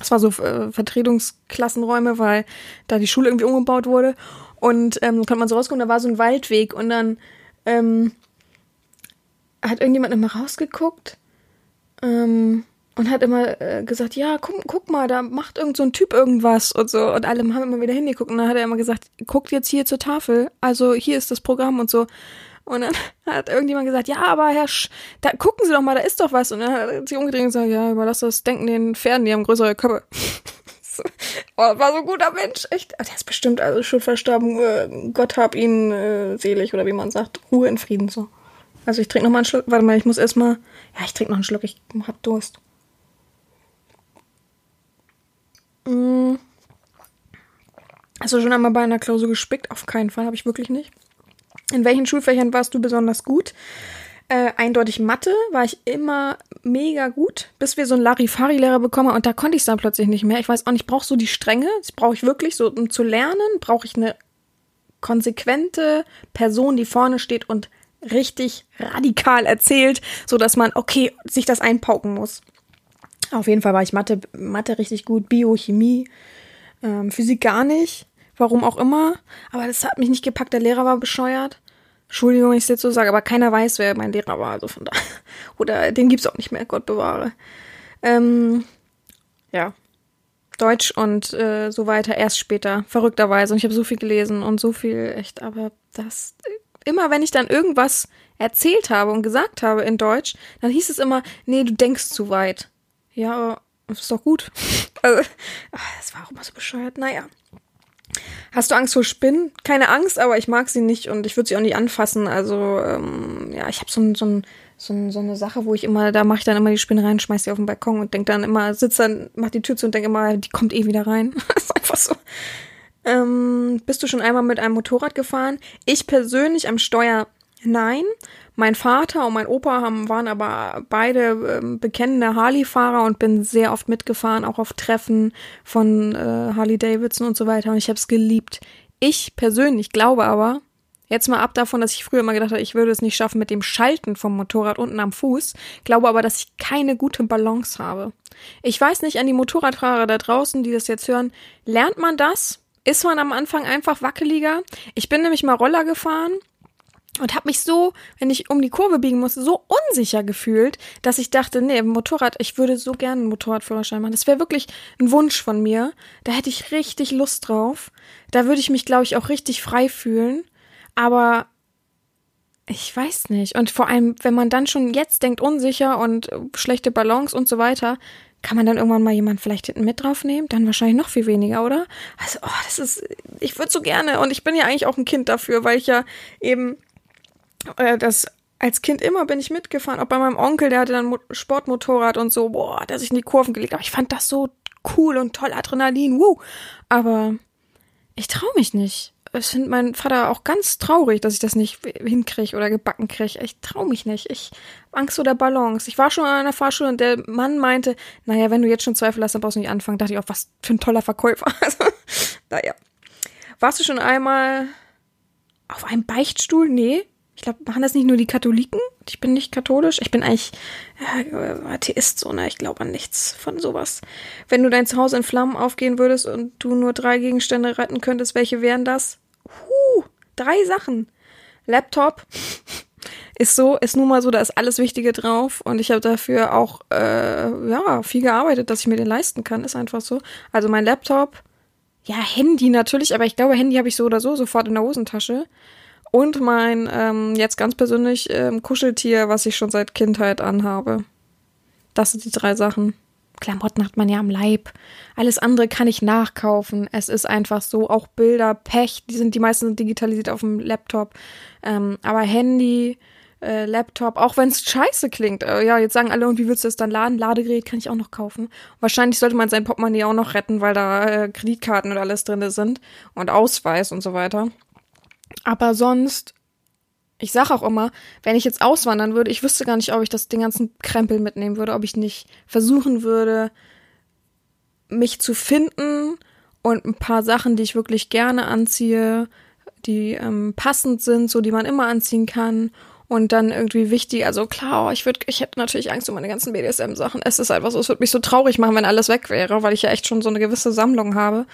es war so äh, Vertretungsklassenräume, weil da die Schule irgendwie umgebaut wurde. Und ähm, konnte man so rauskommen, da war so ein Waldweg und dann ähm, hat irgendjemand immer rausgeguckt ähm, und hat immer äh, gesagt, ja, guck, guck mal, da macht irgend so ein Typ irgendwas und so. Und alle haben immer wieder hingeguckt und dann hat er immer gesagt, guckt jetzt hier zur Tafel, also hier ist das Programm und so. Und dann [laughs] hat irgendjemand gesagt, ja, aber Herr Sch, da gucken Sie doch mal, da ist doch was. Und dann hat er sich umgedreht und gesagt, ja, überlass das Denken den Pferden, die haben größere Köpfe. [laughs] oh, war so ein guter Mensch, echt. Der ist bestimmt also schon verstorben. Äh, Gott hab ihn äh, selig oder wie man sagt, Ruhe in Frieden so. Also ich trinke noch mal einen Schluck. Warte mal, ich muss erstmal. Ja, ich trinke noch einen Schluck. Ich hab Durst. Mm. Hast du schon einmal bei einer Klausur gespickt? Auf keinen Fall, habe ich wirklich nicht. In welchen Schulfächern warst du besonders gut? Äh, eindeutig Mathe war ich immer mega gut, bis wir so einen Larifari-Lehrer bekommen und da konnte ich es dann plötzlich nicht mehr. Ich weiß auch nicht, ich brauche so die Strenge, das brauche ich wirklich, so um zu lernen, brauche ich eine konsequente Person, die vorne steht und richtig radikal erzählt, so dass man, okay, sich das einpauken muss. Auf jeden Fall war ich Mathe, Mathe richtig gut, Biochemie, ähm, Physik gar nicht. Warum auch immer. Aber das hat mich nicht gepackt. Der Lehrer war bescheuert. Entschuldigung, ich es jetzt so sage, aber keiner weiß, wer mein Lehrer war. Also von da. [laughs] Oder den gibt's auch nicht mehr, Gott bewahre. Ähm, ja. Deutsch und äh, so weiter erst später, verrückterweise. Und ich habe so viel gelesen und so viel echt, aber das immer wenn ich dann irgendwas erzählt habe und gesagt habe in Deutsch, dann hieß es immer, nee, du denkst zu weit. Ja, aber das ist doch gut. [laughs] Also, das war auch immer so bescheuert. Naja. Hast du Angst vor Spinnen? Keine Angst, aber ich mag sie nicht und ich würde sie auch nicht anfassen. Also, ähm, ja, ich habe so, ein, so, ein, so, ein, so eine Sache, wo ich immer, da mache ich dann immer die Spinne rein, schmeiß sie auf den Balkon und denk dann immer, sitz dann, mach die Tür zu und denk immer, die kommt eh wieder rein. das [laughs] ist einfach so. Ähm, bist du schon einmal mit einem Motorrad gefahren? Ich persönlich am Steuer nein. Mein Vater und mein Opa haben, waren aber beide ähm, bekennende Harley-Fahrer und bin sehr oft mitgefahren, auch auf Treffen von äh, Harley Davidson und so weiter. Und ich habe es geliebt. Ich persönlich glaube aber, jetzt mal ab davon, dass ich früher immer gedacht habe, ich würde es nicht schaffen mit dem Schalten vom Motorrad unten am Fuß, glaube aber, dass ich keine gute Balance habe. Ich weiß nicht an die Motorradfahrer da draußen, die das jetzt hören, lernt man das? Ist man am Anfang einfach wackeliger? Ich bin nämlich mal Roller gefahren und habe mich so, wenn ich um die Kurve biegen musste, so unsicher gefühlt, dass ich dachte, nee, Motorrad, ich würde so gerne einen Motorradführerschein machen. Das wäre wirklich ein Wunsch von mir. Da hätte ich richtig Lust drauf. Da würde ich mich, glaube ich, auch richtig frei fühlen. Aber ich weiß nicht. Und vor allem, wenn man dann schon jetzt denkt, unsicher und schlechte Balance und so weiter, kann man dann irgendwann mal jemand vielleicht hinten mit draufnehmen? Dann wahrscheinlich noch viel weniger, oder? Also, oh, das ist, ich würde so gerne. Und ich bin ja eigentlich auch ein Kind dafür, weil ich ja eben äh, das als Kind immer bin ich mitgefahren, auch bei meinem Onkel, der hatte dann Mo Sportmotorrad und so, boah, der sich in die Kurven gelegt. Aber ich fand das so cool und toll, Adrenalin, wuh. Aber ich traue mich nicht. Es findet mein Vater auch ganz traurig, dass ich das nicht hinkriege oder gebacken kriege. Ich traue mich nicht. Ich Angst vor der Balance. Ich war schon an einer Fahrschule und der Mann meinte, naja, wenn du jetzt schon Zweifel hast, dann brauchst du nicht anfangen. Da dachte ich auch, was für ein toller Verkäufer. [laughs] Also, naja. Warst du schon einmal auf einem Beichtstuhl? Nee. Ich glaube, machen das nicht nur die Katholiken? Ich bin nicht katholisch. Ich bin eigentlich äh, Atheist, so, ne? Ich glaube an nichts von sowas. Wenn du dein Zuhause in Flammen aufgehen würdest und du nur drei Gegenstände retten könntest, welche wären das? Huh, drei Sachen. Laptop [laughs] ist so, ist nun mal so, da ist alles Wichtige drauf und ich habe dafür auch äh, ja viel gearbeitet, dass ich mir den leisten kann. Ist einfach so. Also mein Laptop, ja Handy natürlich, aber ich glaube Handy habe ich so oder so sofort in der Hosentasche und mein ähm, jetzt ganz persönlich ähm, Kuscheltier, was ich schon seit Kindheit anhabe. Das sind die drei Sachen. Klamotten hat man ja am Leib. Alles andere kann ich nachkaufen. Es ist einfach so. Auch Bilder, Pech, die sind die meisten sind digitalisiert auf dem Laptop. Ähm, aber Handy, äh, Laptop, auch wenn es scheiße klingt. Äh, ja, jetzt sagen alle, und wie willst du das dann laden? Ladegerät kann ich auch noch kaufen. Wahrscheinlich sollte man sein Portemonnaie auch noch retten, weil da äh, Kreditkarten und alles drin sind und Ausweis und so weiter. Aber sonst, ich sage auch immer, wenn ich jetzt auswandern würde, ich wüsste gar nicht, ob ich das den ganzen Krempel mitnehmen würde, ob ich nicht versuchen würde, mich zu finden und ein paar Sachen, die ich wirklich gerne anziehe, die ähm, passend sind, so die man immer anziehen kann und dann irgendwie wichtig, also klar, ich würde, ich hätte natürlich Angst um meine ganzen BDSM-Sachen. Es ist einfach so, es würde mich so traurig machen, wenn alles weg wäre, weil ich ja echt schon so eine gewisse Sammlung habe.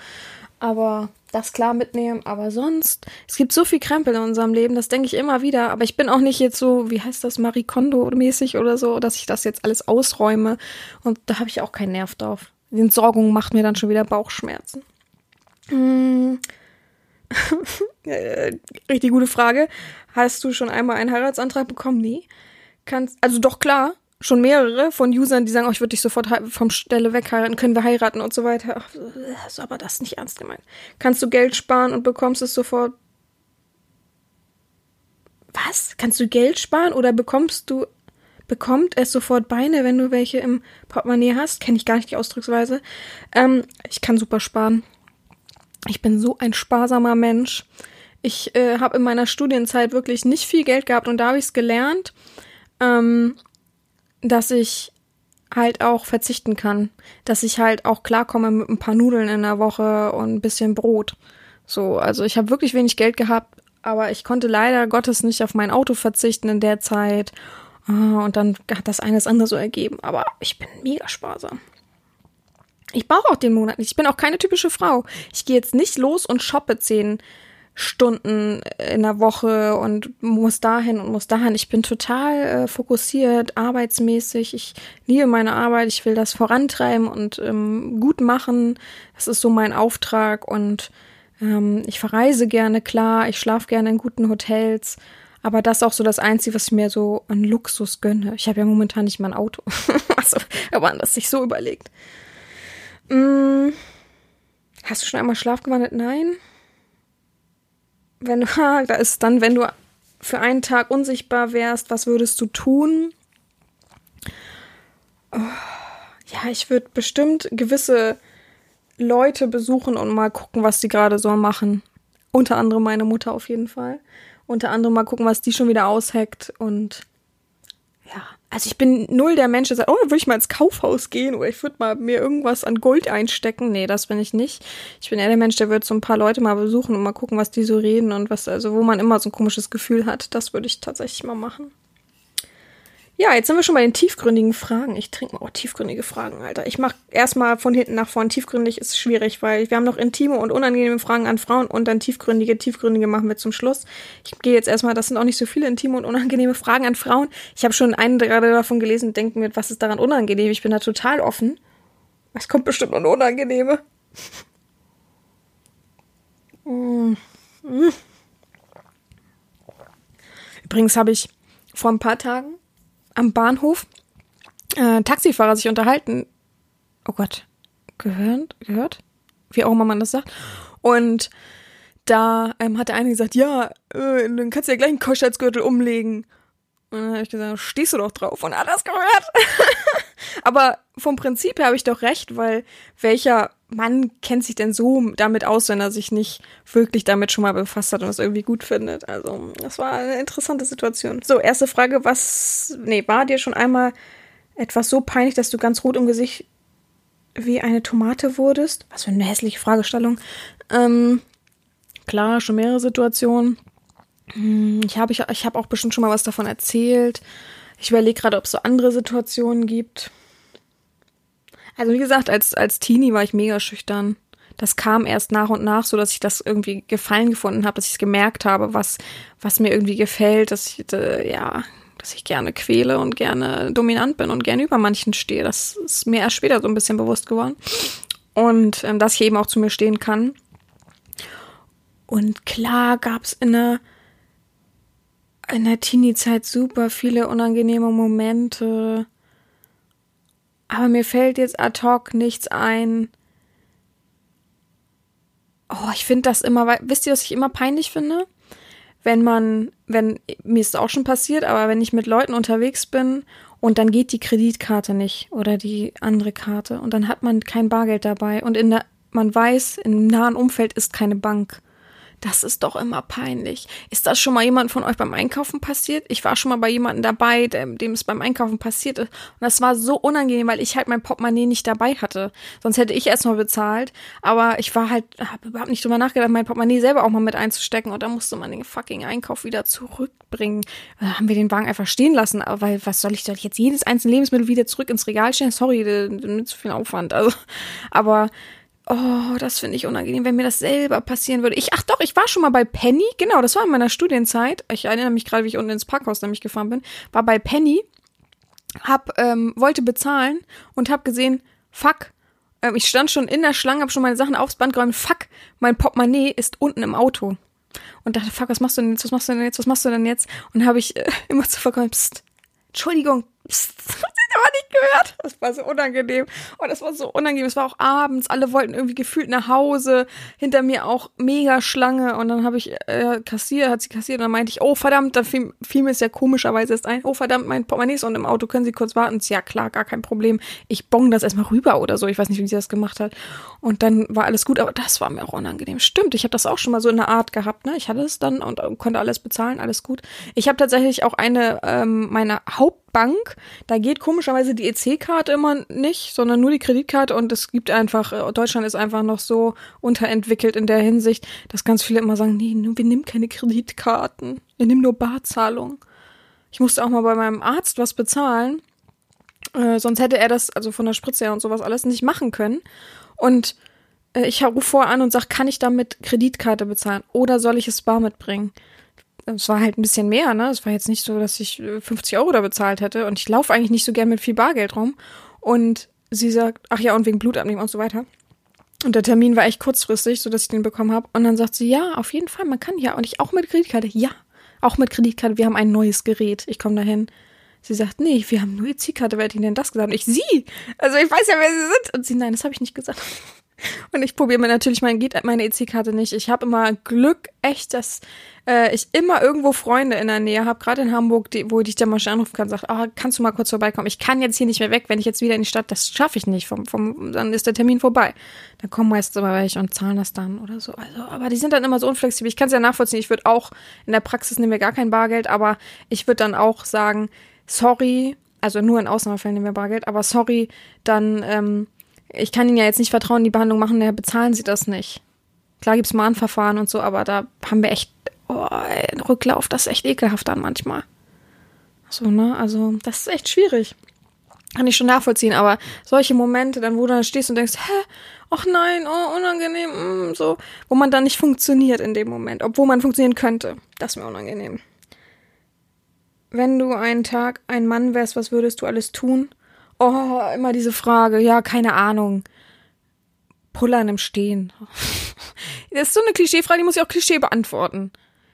Aber das klar mitnehmen. Aber sonst, es gibt so viel Krempel in unserem Leben, das denke ich immer wieder. Aber ich bin auch nicht jetzt so, wie heißt das, Marie Kondo-mäßig oder so, dass ich das jetzt alles ausräume. Und da habe ich auch keinen Nerv drauf. Die Entsorgung macht mir dann schon wieder Bauchschmerzen. Hm. [laughs] Richtig gute Frage. Hast du schon einmal einen Heiratsantrag bekommen? Nee. Kannst, also doch klar, schon mehrere von Usern, die sagen, oh, ich würde dich sofort vom Stelle weg heiraten, können wir heiraten und so weiter. Ach, ist aber das nicht ernst gemeint. Kannst du Geld sparen und bekommst es sofort. Was? Kannst du Geld sparen oder bekommst du bekommt es sofort Beine, wenn du welche im Portemonnaie hast? Kenne ich gar nicht die Ausdrucksweise. Ähm, ich kann super sparen. Ich bin so ein sparsamer Mensch. Ich äh, habe in meiner Studienzeit wirklich nicht viel Geld gehabt und da habe ich es gelernt. Ähm, dass ich halt auch verzichten kann, dass ich halt auch klarkomme mit ein paar Nudeln in der Woche und ein bisschen Brot. So, also ich habe wirklich wenig Geld gehabt, aber ich konnte leider Gottes nicht auf mein Auto verzichten in der Zeit. Ah, und dann hat das eines andere so ergeben. Aber ich bin mega sparsam. Ich brauche auch den Monat nicht. Ich bin auch keine typische Frau. Ich gehe jetzt nicht los und shoppe zehn Stunden in der Woche und muss dahin und muss dahin. Ich bin total äh, fokussiert, arbeitsmäßig. Ich liebe meine Arbeit, ich will das vorantreiben und ähm, gut machen. Das ist so mein Auftrag und ähm, ich verreise gerne, klar, ich schlafe gerne in guten Hotels. Aber das ist auch so das Einzige, was ich mir so an Luxus gönne. Ich habe ja momentan nicht mal ein Auto. [laughs] also, wenn man das sich so überlegt. Hm. Hast du schon einmal Schlaf gewandelt? Nein wenn [laughs] du, da ist dann, wenn du für einen Tag unsichtbar wärst, was würdest du tun? Oh, ja, ich würde bestimmt gewisse Leute besuchen und mal gucken, was die gerade so machen. Unter anderem meine Mutter auf jeden Fall. Unter anderem mal gucken, was die schon wieder ausheckt und ja, also ich bin null der Mensch, der sagt, oh, dann würde ich mal ins Kaufhaus gehen oder ich würde mal mir irgendwas an Gold einstecken. Nee, das bin ich nicht. Ich bin eher der Mensch, der wird so ein paar Leute mal besuchen und mal gucken, was die so reden und was, also wo man immer so ein komisches Gefühl hat. Das würde ich tatsächlich mal machen. Ja, jetzt sind wir schon bei den tiefgründigen Fragen. Ich trinke mal auch tiefgründige Fragen, Alter. Ich mache erstmal von hinten nach vorn. Tiefgründig ist schwierig, weil wir haben noch intime und unangenehme Fragen an Frauen und dann tiefgründige. Tiefgründige machen wir zum Schluss. Ich gehe jetzt erstmal, das sind auch nicht so viele intime und unangenehme Fragen an Frauen. Ich habe schon einen gerade davon gelesen und denke mir, was ist daran unangenehm? Ich bin da total offen. Es kommt bestimmt noch eine unangenehme. Mm. Mm. Übrigens habe ich vor ein paar Tagen am Bahnhof äh, Taxifahrer sich unterhalten. Oh Gott, gehört, gehört? Wie auch immer man das sagt. Und da ähm, hat der eine gesagt, ja, äh, dann kannst du ja gleich einen Keuschheitsgürtel umlegen. Und dann habe ich gesagt, stehst du doch drauf. Und hat das gehört. [laughs] Aber vom Prinzip her habe ich doch recht, weil welcher Mann kennt sich denn so damit aus, wenn er sich nicht wirklich damit schon mal befasst hat und es irgendwie gut findet? Also, das war eine interessante Situation. So, erste Frage, was, nee, war dir schon einmal etwas so peinlich, dass du ganz rot im Gesicht wie eine Tomate wurdest? Was für eine hässliche Fragestellung. Ähm, klar, schon mehrere Situationen. Hm, ich habe ich, ich hab auch bestimmt schon mal was davon erzählt. Ich überlege gerade, ob es so andere Situationen gibt. Also wie gesagt, als, als Teenie war ich mega schüchtern. Das kam erst nach und nach, so dass ich das irgendwie gefallen gefunden habe, dass ich es gemerkt habe, was, was mir irgendwie gefällt, dass ich, äh, ja, dass ich gerne quäle und gerne dominant bin und gerne über manchen stehe. Das ist mir erst später so ein bisschen bewusst geworden. Und ähm, dass ich eben auch zu mir stehen kann. Und klar gab es in der in der Teenie-Zeit super viele unangenehme Momente. Aber mir fällt jetzt ad hoc nichts ein. Oh, ich finde das immer, wisst ihr, was ich immer peinlich finde? Wenn man, wenn, mir ist auch schon passiert, aber wenn ich mit Leuten unterwegs bin und dann geht die Kreditkarte nicht oder die andere Karte und dann hat man kein Bargeld dabei und in der, man weiß, im nahen Umfeld ist keine Bank. Das ist doch immer peinlich. Ist das schon mal jemand von euch beim Einkaufen passiert? Ich war schon mal bei jemandem dabei, dem, dem es beim Einkaufen passiert ist. Und das war so unangenehm, weil ich halt mein Portemonnaie nicht dabei hatte. Sonst hätte ich erstmal bezahlt. Aber ich war halt, habe überhaupt nicht drüber nachgedacht, mein Portemonnaie selber auch mal mit einzustecken. Und dann musste man den fucking Einkauf wieder zurückbringen. Da haben wir den Wagen einfach stehen lassen. Aber weil, was soll ich da jetzt jedes einzelne Lebensmittel wieder zurück ins Regal stellen? Sorry, mit zu viel Aufwand. Also, aber Oh, das finde ich unangenehm, wenn mir das selber passieren würde. Ich, ach doch, ich war schon mal bei Penny. Genau, das war in meiner Studienzeit. Ich erinnere mich gerade, wie ich unten ins Parkhaus nämlich gefahren bin. War bei Penny, hab, ähm, wollte bezahlen und hab gesehen, fuck, ähm, ich stand schon in der Schlange, hab schon meine Sachen aufs Band geräumt. Fuck, mein Portemonnaie ist unten im Auto. Und dachte, fuck, was machst du denn jetzt? Was machst du denn jetzt? Was machst du denn jetzt? Und habe ich äh, [laughs] immer zu verkaufen, pst, Entschuldigung, pst, aber nicht gehört. Das war so unangenehm. Und das war so unangenehm. Es war auch abends. Alle wollten irgendwie gefühlt nach Hause. Hinter mir auch mega Schlange. Und dann habe ich äh, kassiert, hat sie kassiert. Und dann meinte ich, oh verdammt, da fiel, fiel mir es ja komischerweise erst ein. Oh verdammt, mein Portemonnaie ist unten im Auto. Können Sie kurz warten? Und ja klar, gar kein Problem. Ich bong das erstmal rüber oder so. Ich weiß nicht, wie sie das gemacht hat. Und dann war alles gut. Aber das war mir auch unangenehm. Stimmt, ich habe das auch schon mal so in der Art gehabt. Ne? Ich hatte es dann und konnte alles bezahlen. Alles gut. Ich habe tatsächlich auch eine ähm, meiner Haupt Bank, da geht komischerweise die EC-Karte immer nicht, sondern nur die Kreditkarte und es gibt einfach, äh, Deutschland ist einfach noch so unterentwickelt in der Hinsicht, dass ganz viele immer sagen, nee, wir nehmen keine Kreditkarten, wir nehmen nur Barzahlung. Ich musste auch mal bei meinem Arzt was bezahlen, äh, sonst hätte er das, also von der Spritze her und sowas alles nicht machen können. Und Äh, Ich rufe vorher an und sage, kann ich damit Kreditkarte bezahlen oder soll ich es bar mitbringen? Es war halt ein bisschen mehr, ne? Es war jetzt nicht so, dass ich äh, 50 Euro da bezahlt hätte und ich laufe eigentlich nicht so gern mit viel Bargeld rum. Und sie sagt, ach ja, und wegen Blutabnehmen und so weiter. Und der Termin war echt kurzfristig, so dass ich den bekommen habe. Und dann sagt sie, ja, auf jeden Fall, man kann ja. Und ich auch mit Kreditkarte. Ja, auch mit Kreditkarte. Wir haben ein neues Gerät. Ich komme dahin. Sie sagt, nee, wir haben nur EC-Karte. Wer hat Ihnen denn das gesagt? Und ich, sie. Also ich weiß ja, wer Sie sind. Und sie, nein, das habe ich nicht gesagt. Und ich probiere mir natürlich mein, meine EC-Karte nicht. Ich habe immer Glück, echt, dass äh, ich immer irgendwo Freunde in der Nähe habe, gerade in Hamburg, die, wo ich dann mal schnell anrufen kann, sagt, ah, kannst du mal kurz vorbeikommen? Ich kann jetzt hier nicht mehr weg, wenn ich jetzt wieder in die Stadt, das schaffe ich nicht, vom, vom, dann ist der Termin vorbei. Dann kommen meistens immer welche und zahlen das dann oder so. Also, aber die sind dann immer so unflexibel. Ich kann es ja nachvollziehen. Ich würde auch, in der Praxis nehmen wir gar kein Bargeld, aber ich würde dann auch sagen, sorry, also nur in Ausnahmefällen nehmen wir Bargeld, aber sorry, dann, ähm, ich kann Ihnen ja jetzt nicht vertrauen, die Behandlung machen, ja, bezahlen Sie das nicht. Klar gibt's Mahnverfahren und so, aber da haben wir echt, oh, ey, Rücklauf, das ist echt ekelhaft dann manchmal. So, ne, also, das ist echt schwierig. Kann ich schon nachvollziehen, aber solche Momente, dann wo du dann stehst und denkst, hä, ach nein, oh, unangenehm, mm, so, wo man dann nicht funktioniert in dem Moment, obwohl man funktionieren könnte, das ist mir unangenehm. Wenn du einen Tag ein Mann wärst, was würdest du alles tun? Oh, immer diese Frage. Ja, keine Ahnung. Pullern im Stehen. [laughs] Das ist so eine Klischeefrage, die muss ich auch Klischee beantworten.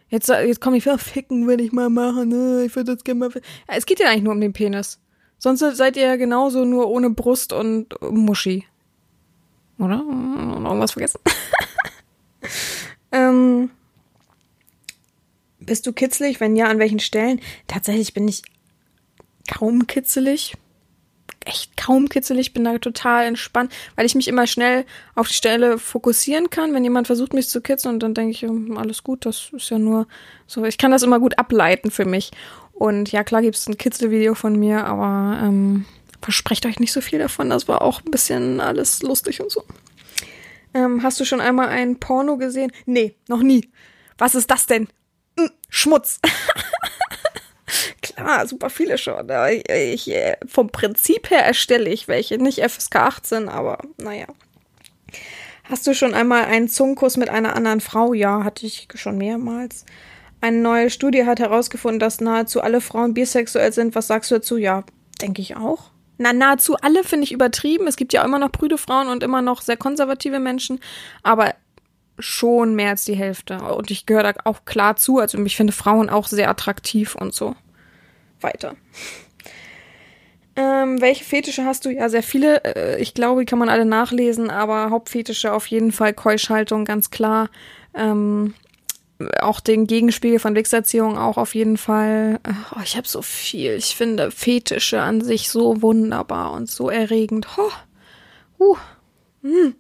Jetzt, jetzt komme ich wieder ficken, will ich mal machen. ne? Ich würde das gerne mal. es geht ja eigentlich nur um den Penis. Sonst seid ihr ja genauso nur ohne Brust und Muschi. Oder? Noch irgendwas vergessen? [laughs] ähm, bist du kitzlig? Wenn ja, an welchen Stellen? Tatsächlich bin ich kaum kitzelig. Echt kaum kitzelig, bin da total entspannt, weil ich mich immer schnell auf die Stelle fokussieren kann. Wenn jemand versucht, mich zu kitzeln, und dann denke ich, hm, alles gut, das ist ja nur so. Ich kann das immer gut ableiten für mich. Und ja, klar gibt's ein Kitzelvideo von mir, aber ähm, versprecht euch nicht so viel davon. Das war auch ein bisschen alles lustig und so. Ähm, hast du schon einmal ein Porno gesehen? Nee, noch nie. Was ist das denn? Hm, Schmutz. [laughs] Klar, super viele schon. Ich, äh, vom Prinzip her erstelle ich welche. Nicht FSK 18, aber naja. Hast du schon einmal einen Zungenkuss mit einer anderen Frau? Ja, hatte ich schon mehrmals. Eine neue Studie hat herausgefunden, dass nahezu alle Frauen bisexuell sind. Was sagst du dazu? Ja, denke ich auch. Na, nahezu alle finde ich übertrieben. Es gibt ja immer noch prüde Frauen und immer noch sehr konservative Menschen. Aber schon mehr als die Hälfte. Und ich gehöre da auch klar zu. Also ich finde Frauen auch sehr attraktiv und so. Weiter. Ähm, welche Fetische hast du? Ja, sehr viele. Äh, ich glaube, die kann man alle nachlesen, aber Hauptfetische auf jeden Fall Keuschhaltung, ganz klar. Ähm, auch den Gegenspiegel von Wichserziehung auch auf jeden Fall. Oh, ich habe so viel. Ich finde Fetische an sich so wunderbar und so erregend. Oh. Uh. Hm.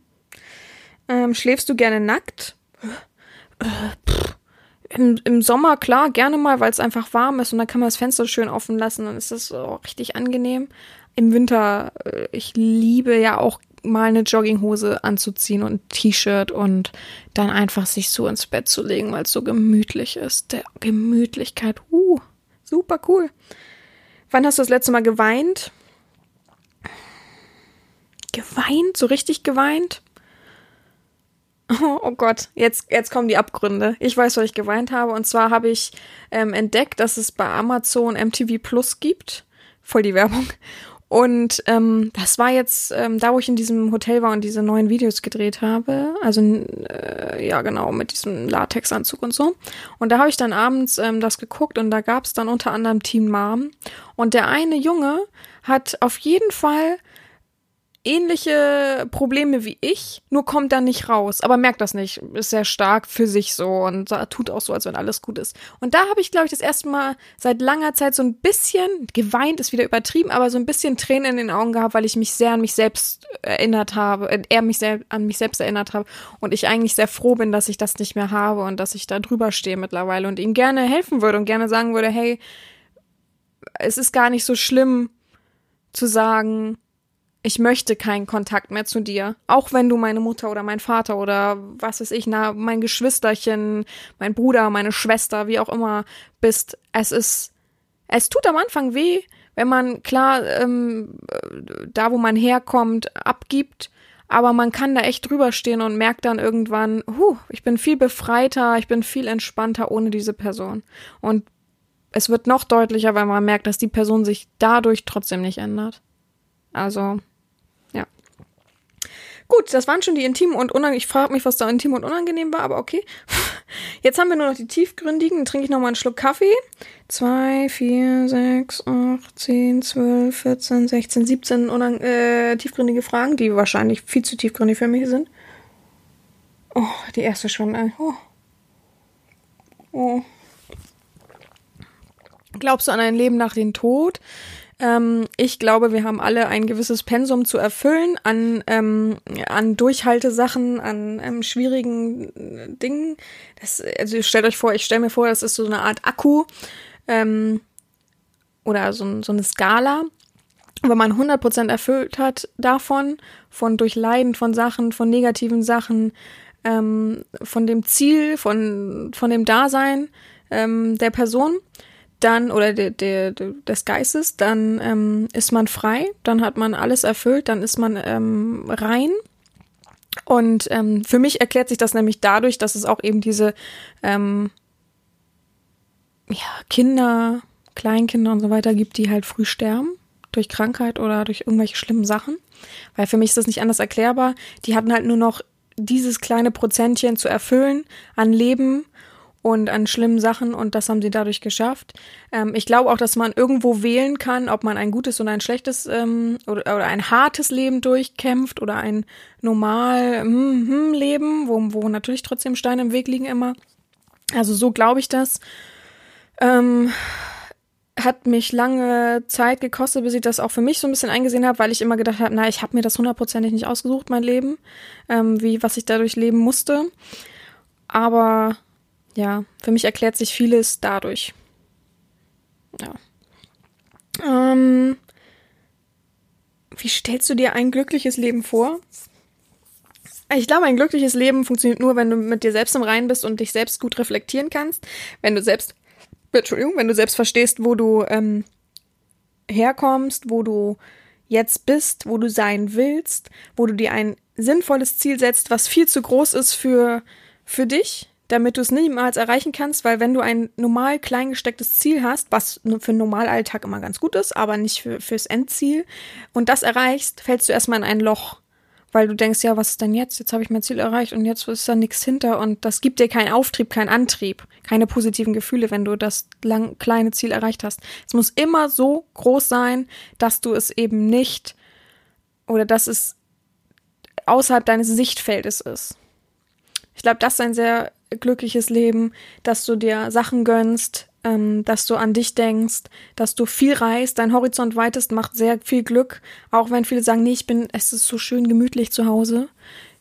Ähm, schläfst du gerne nackt? Äh. Im, Im Sommer, klar, gerne mal, weil es einfach warm ist und dann kann man das Fenster schön offen lassen, dann ist das so richtig angenehm. Im Winter, äh, ich liebe ja auch mal eine Jogginghose anzuziehen und ein T-Shirt und dann einfach sich so ins Bett zu legen, weil es so gemütlich ist. Der Gemütlichkeit, uh, super cool. Wann hast du das letzte Mal geweint? Geweint? So richtig geweint? [laughs] Oh, Gott, jetzt, jetzt kommen die Abgründe. Ich weiß, was ich geweint habe. Und zwar habe ich ähm, entdeckt, dass es bei Amazon MTV Plus gibt. Voll die Werbung. Und ähm, das war jetzt ähm, da, wo ich in diesem Hotel war und diese neuen Videos gedreht habe. Also äh, ja, genau, mit diesem Latexanzug und so. Und da habe ich dann abends ähm, das geguckt und da gab es dann unter anderem Teen Mom. Und der eine Junge hat auf jeden Fall ähnliche Probleme wie ich, nur kommt da nicht raus, aber merkt das nicht, ist sehr stark für sich so und tut auch so, als wenn alles gut ist. Und da habe ich, glaube ich, das erste Mal seit langer Zeit so ein bisschen, geweint ist wieder übertrieben, aber so ein bisschen Tränen in den Augen gehabt, weil ich mich sehr an mich selbst erinnert habe, äh, er mich sehr an mich selbst erinnert habe und ich eigentlich sehr froh bin, dass ich das nicht mehr habe und dass ich da drüber stehe mittlerweile und ihm gerne helfen würde und gerne sagen würde, hey, es ist gar nicht so schlimm zu sagen, ich möchte keinen Kontakt mehr zu dir. Auch wenn du meine Mutter oder mein Vater oder was weiß ich, na, mein Geschwisterchen, mein Bruder, meine Schwester, wie auch immer bist. Es ist, es tut am Anfang weh, wenn man klar ähm, da, wo man herkommt, abgibt. aber man kann da echt drüber stehen und merkt dann irgendwann, huh, ich bin viel befreiter, ich bin viel entspannter ohne diese Person. Und es wird noch deutlicher, weil man merkt, dass die Person sich dadurch trotzdem nicht ändert. Also. Gut, das waren schon die intimen und unangenehm. Ich frage mich, was da intim und unangenehm war, aber okay. [laughs] Jetzt haben wir nur noch die tiefgründigen. Dann trinke ich nochmal einen Schluck Kaffee. 2, 4, 6, 8, 10, 12, 14, 16, 17 unang äh, tiefgründige Fragen, die wahrscheinlich viel zu tiefgründig für mich sind. Oh, die erste schon. Oh. oh. Glaubst du an ein Leben nach dem Tod? Ähm, ich glaube, wir haben alle ein gewisses Pensum zu erfüllen an, ähm, an Durchhaltesachen, an ähm, schwierigen äh, Dingen. Das, also stellt euch vor, ich stelle mir vor, das ist so eine Art Akku ähm, oder so, so eine Skala. Wenn man 100% erfüllt hat davon, von Durchleiden von Sachen, von negativen Sachen, ähm, von dem Ziel, von, von dem Dasein ähm, der Person, dann oder der, der, des Geistes, dann ähm, ist man frei, dann hat man alles erfüllt, dann ist man ähm, rein. Und ähm, für mich erklärt sich das nämlich dadurch, dass es auch eben diese ähm, ja, Kinder, Kleinkinder und so weiter gibt, die halt früh sterben durch Krankheit oder durch irgendwelche schlimmen Sachen. Weil für mich ist das nicht anders erklärbar. Die hatten halt nur noch dieses kleine Prozentchen zu erfüllen an Leben und an schlimmen Sachen und das haben sie dadurch geschafft. Ähm, ich glaube auch, dass man irgendwo wählen kann, ob man ein gutes oder ein schlechtes ähm, oder, oder ein hartes Leben durchkämpft oder ein normal hm, hm, Leben, wo, wo natürlich trotzdem Steine im Weg liegen immer. Also so glaube ich das. Ähm, hat mich lange Zeit gekostet, bis ich das auch für mich so ein bisschen eingesehen habe, weil ich immer gedacht habe, na, ich habe mir das hundertprozentig nicht ausgesucht, mein Leben, ähm, wie was ich dadurch leben musste. Aber ja, für mich erklärt sich vieles dadurch. Ja. Ähm, wie stellst du dir ein glückliches Leben vor? Ich glaube, ein glückliches Leben funktioniert nur, wenn du mit dir selbst im Reinen bist und dich selbst gut reflektieren kannst. Wenn du selbst, Entschuldigung, wenn du selbst verstehst, wo du ähm, herkommst, wo du jetzt bist, wo du sein willst, wo du dir ein sinnvolles Ziel setzt, was viel zu groß ist für, für dich, damit du es niemals erreichen kannst, weil wenn du ein normal klein gestecktes Ziel hast, was für einen Normalalltag immer ganz gut ist, aber nicht für, fürs Endziel, und das erreichst, fällst du erstmal in ein Loch, weil du denkst, ja, was ist denn jetzt? Jetzt habe ich mein Ziel erreicht und jetzt ist da nichts hinter und das gibt dir keinen Auftrieb, keinen Antrieb, keine positiven Gefühle, wenn du das lang, kleine Ziel erreicht hast. Es muss immer so groß sein, dass du es eben nicht oder dass es außerhalb deines Sichtfeldes ist. Ich glaube, das ist ein sehr glückliches Leben, dass du dir Sachen gönnst, ähm, dass du an dich denkst, dass du viel reist, dein Horizont weitest, macht sehr viel Glück. Auch wenn viele sagen, nee, ich bin, es ist so schön gemütlich zu Hause,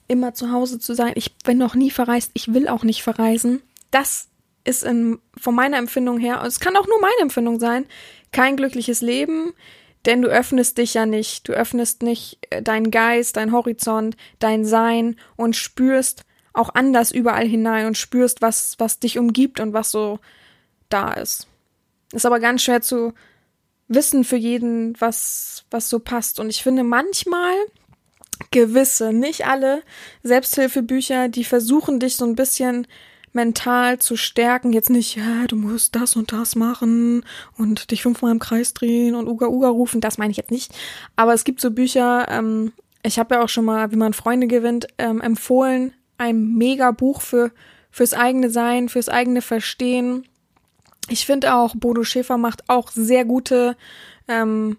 immer zu Hause zu sein. Ich bin noch nie verreist, ich will auch nicht verreisen. Das ist in, von meiner Empfindung her, es kann auch nur meine Empfindung sein, kein glückliches Leben, denn du öffnest dich ja nicht, du öffnest nicht äh, deinen Geist, dein Horizont, dein Sein und spürst, auch anders überall hinein und spürst, was, was dich umgibt und was so da ist. Ist aber ganz schwer zu wissen für jeden, was, was so passt. Und ich finde manchmal gewisse, nicht alle Selbsthilfebücher, die versuchen dich so ein bisschen mental zu stärken. Jetzt nicht, ja, du musst das und das machen und dich fünfmal im Kreis drehen und Uga Uga rufen. Das meine ich jetzt nicht. Aber es gibt so Bücher, ähm, ich habe ja auch schon mal, wie man Freunde gewinnt, ähm, empfohlen ein mega Buch für, fürs eigene Sein, fürs eigene Verstehen. Ich finde auch, Bodo Schäfer macht auch sehr gute, ähm,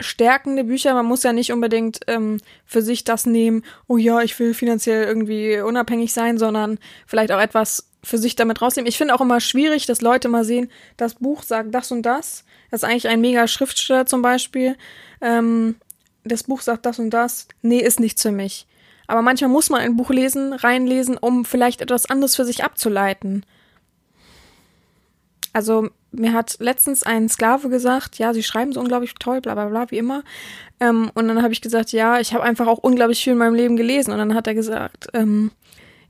stärkende Bücher. Man muss ja nicht unbedingt ähm, für sich das nehmen, oh ja, ich will finanziell irgendwie unabhängig sein, sondern vielleicht auch etwas für sich damit rausnehmen. Ich finde auch immer schwierig, dass Leute mal sehen, das Buch sagt das und das. Das ist eigentlich ein mega Schriftsteller zum Beispiel. Ähm, das Buch sagt das und das. Nee, ist nichts für mich. Aber manchmal muss man ein Buch lesen, reinlesen, um vielleicht etwas anderes für sich abzuleiten. Also mir hat letztens ein Sklave gesagt, ja, sie schreiben so unglaublich toll, bla bla bla, wie immer. Ähm, und dann habe ich gesagt, ja, ich habe einfach auch unglaublich viel in meinem Leben gelesen. Und dann hat er gesagt, ähm,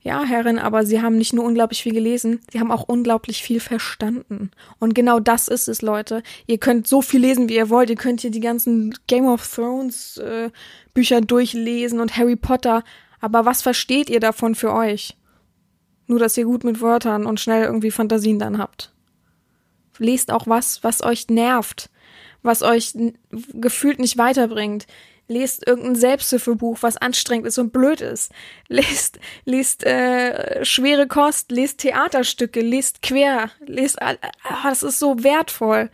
Ja, Herrin, aber sie haben nicht nur unglaublich viel gelesen, sie haben auch unglaublich viel verstanden. Und genau das ist es, Leute. Ihr könnt so viel lesen, wie ihr wollt. Ihr könnt hier die ganzen Game of Thrones äh, Bücher durchlesen und Harry Potter. Aber was versteht ihr davon für euch? Nur, dass ihr gut mit Wörtern und schnell irgendwie Fantasien dann habt. Lest auch was, was euch nervt, was euch gefühlt nicht weiterbringt lest irgendein Selbsthilfebuch, was anstrengend ist und blöd ist. [laughs] Lest, lest äh, schwere Kost, lest Theaterstücke, lest quer, lest, ah, das ist so wertvoll.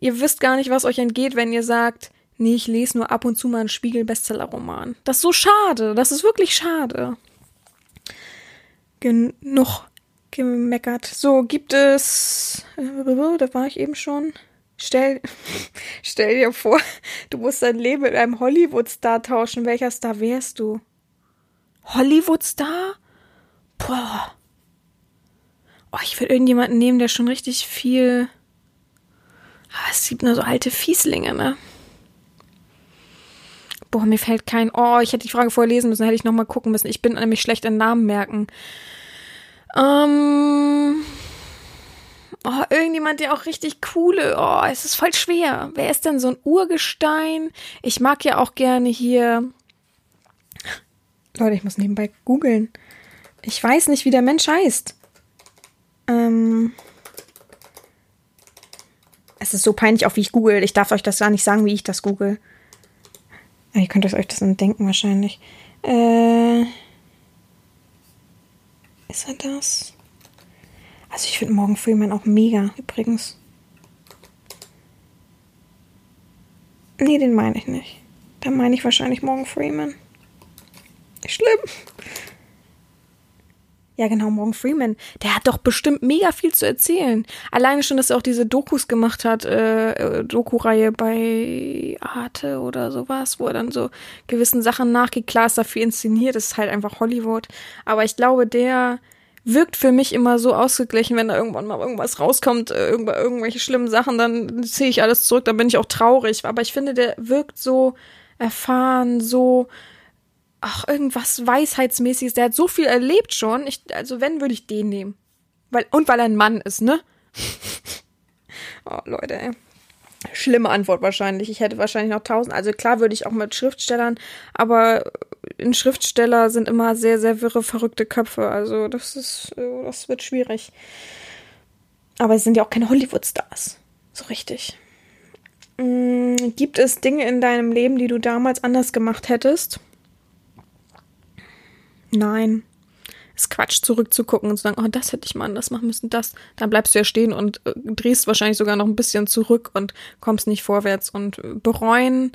Ihr wisst gar nicht, was euch entgeht, wenn ihr sagt, nee, ich lese nur ab und zu mal einen Spiegel-Bestseller-Roman. Das ist so schade, das ist wirklich schade. Genug gemeckert. So, gibt es, äh, da war ich eben schon. Stell, [laughs] stell dir vor, du musst dein Leben mit einem Hollywood-Star tauschen. Welcher Star wärst du? Hollywood-Star? Boah. Oh, ich würde irgendjemanden nehmen, der schon richtig viel. Ah, es gibt nur so alte Fieslinge, ne? Boah, mir fällt kein. Oh, ich hätte die Frage vorher lesen müssen, hätte ich nochmal gucken müssen. Ich bin nämlich schlecht in Namen merken. Ähm. Oh, irgendjemand, der auch richtig coole. Oh, es ist voll schwer. Wer ist denn so ein Urgestein? Ich mag ja auch gerne hier. Leute, ich muss nebenbei googeln. Ich weiß nicht, wie der Mensch heißt. Ähm. Es ist so peinlich, auch wie ich google. Ich darf euch das gar nicht sagen, wie ich das google. Ihr könnt euch das dann denken wahrscheinlich. Äh. Ist er das? Also ich finde Morgan Freeman auch mega, übrigens. Nee, den meine ich nicht. Da meine ich wahrscheinlich Morgan Freeman. Schlimm. Ja, genau, Morgan Freeman. Der hat doch bestimmt mega viel zu erzählen. Alleine schon, dass er auch diese Dokus gemacht hat, äh, äh Doku-Reihe bei Arte oder sowas, wo er dann so gewissen Sachen nachgeht. Klar ist dafür inszeniert, das ist halt einfach Hollywood. Aber ich glaube, der wirkt für mich immer so ausgeglichen, wenn da irgendwann mal irgendwas rauskommt, äh, irgendw irgendwelche schlimmen Sachen, dann ziehe ich alles zurück, dann bin ich auch traurig. Aber ich finde, der wirkt so erfahren, so ach, irgendwas Weisheitsmäßiges. Der hat so viel erlebt schon. Ich, also wenn, würde ich den nehmen. Weil, und weil er ein Mann ist, ne? [laughs] oh, Leute, ey. Schlimme Antwort wahrscheinlich. Ich hätte wahrscheinlich noch tausend. Also klar würde ich auch mit Schriftstellern, aber in Schriftsteller sind immer sehr, sehr wirre, verrückte Köpfe. Also das ist, äh, das wird schwierig. Aber es sind ja auch keine Hollywood-Stars. So richtig. Mhm. Gibt es Dinge in deinem Leben, die du damals anders gemacht hättest? Nein. Es ist Quatsch, zurückzugucken und zu sagen, oh, das hätte ich mal anders machen müssen, das. Dann bleibst du ja stehen und äh, drehst wahrscheinlich sogar noch ein bisschen zurück und kommst nicht vorwärts. Und bereuen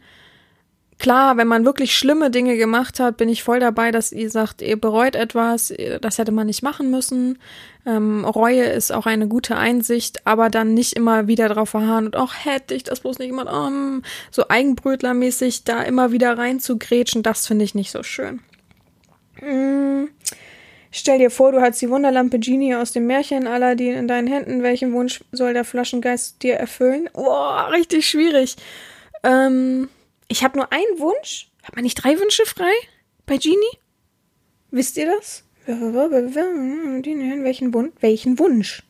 klar, wenn man wirklich schlimme Dinge gemacht hat, bin ich voll dabei, dass ihr sagt, ihr bereut etwas, das hätte man nicht machen müssen. Ähm, Reue ist auch eine gute Einsicht, aber dann nicht immer wieder drauf verharren und auch hätte ich das bloß nicht gemacht, oh, so Eigenbrötlermäßig da immer wieder rein zu grätschen, das finde ich nicht so schön. Hm. Stell dir vor, du hast die Wunderlampe Genie aus dem Märchen Aladdin in deinen Händen. Welchen Wunsch soll der Flaschengeist dir erfüllen? Boah, richtig schwierig. Ähm, ich habe nur einen Wunsch. Hat man nicht drei Wünsche frei bei Genie? Wisst ihr das? Welchen Wunsch? Welchen Wunsch?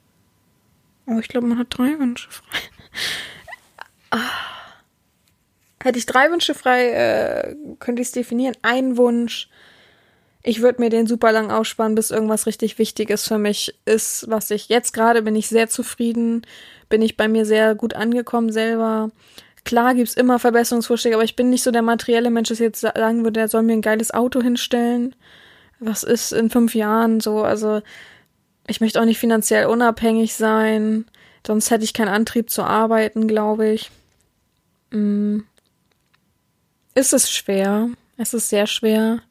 Oh, ich glaube, man hat drei Wünsche frei. Ah. Hätte ich drei Wünsche frei, äh, könnte ich es definieren. Ein Wunsch. Ich würde mir den super lang ausspannen, bis irgendwas richtig Wichtiges für mich ist, was ich jetzt gerade bin ich sehr zufrieden, bin ich bei mir sehr gut angekommen selber. Klar gibt's immer Verbesserungsvorschläge, aber ich bin nicht so der materielle Mensch, ich jetzt sagen würde, der soll mir ein geiles Auto hinstellen. Was ist in fünf Jahren so? Also ich möchte auch nicht finanziell unabhängig sein, sonst hätte ich keinen Antrieb zu arbeiten, glaube ich. Hm. Ist es schwer? Es ist sehr schwer.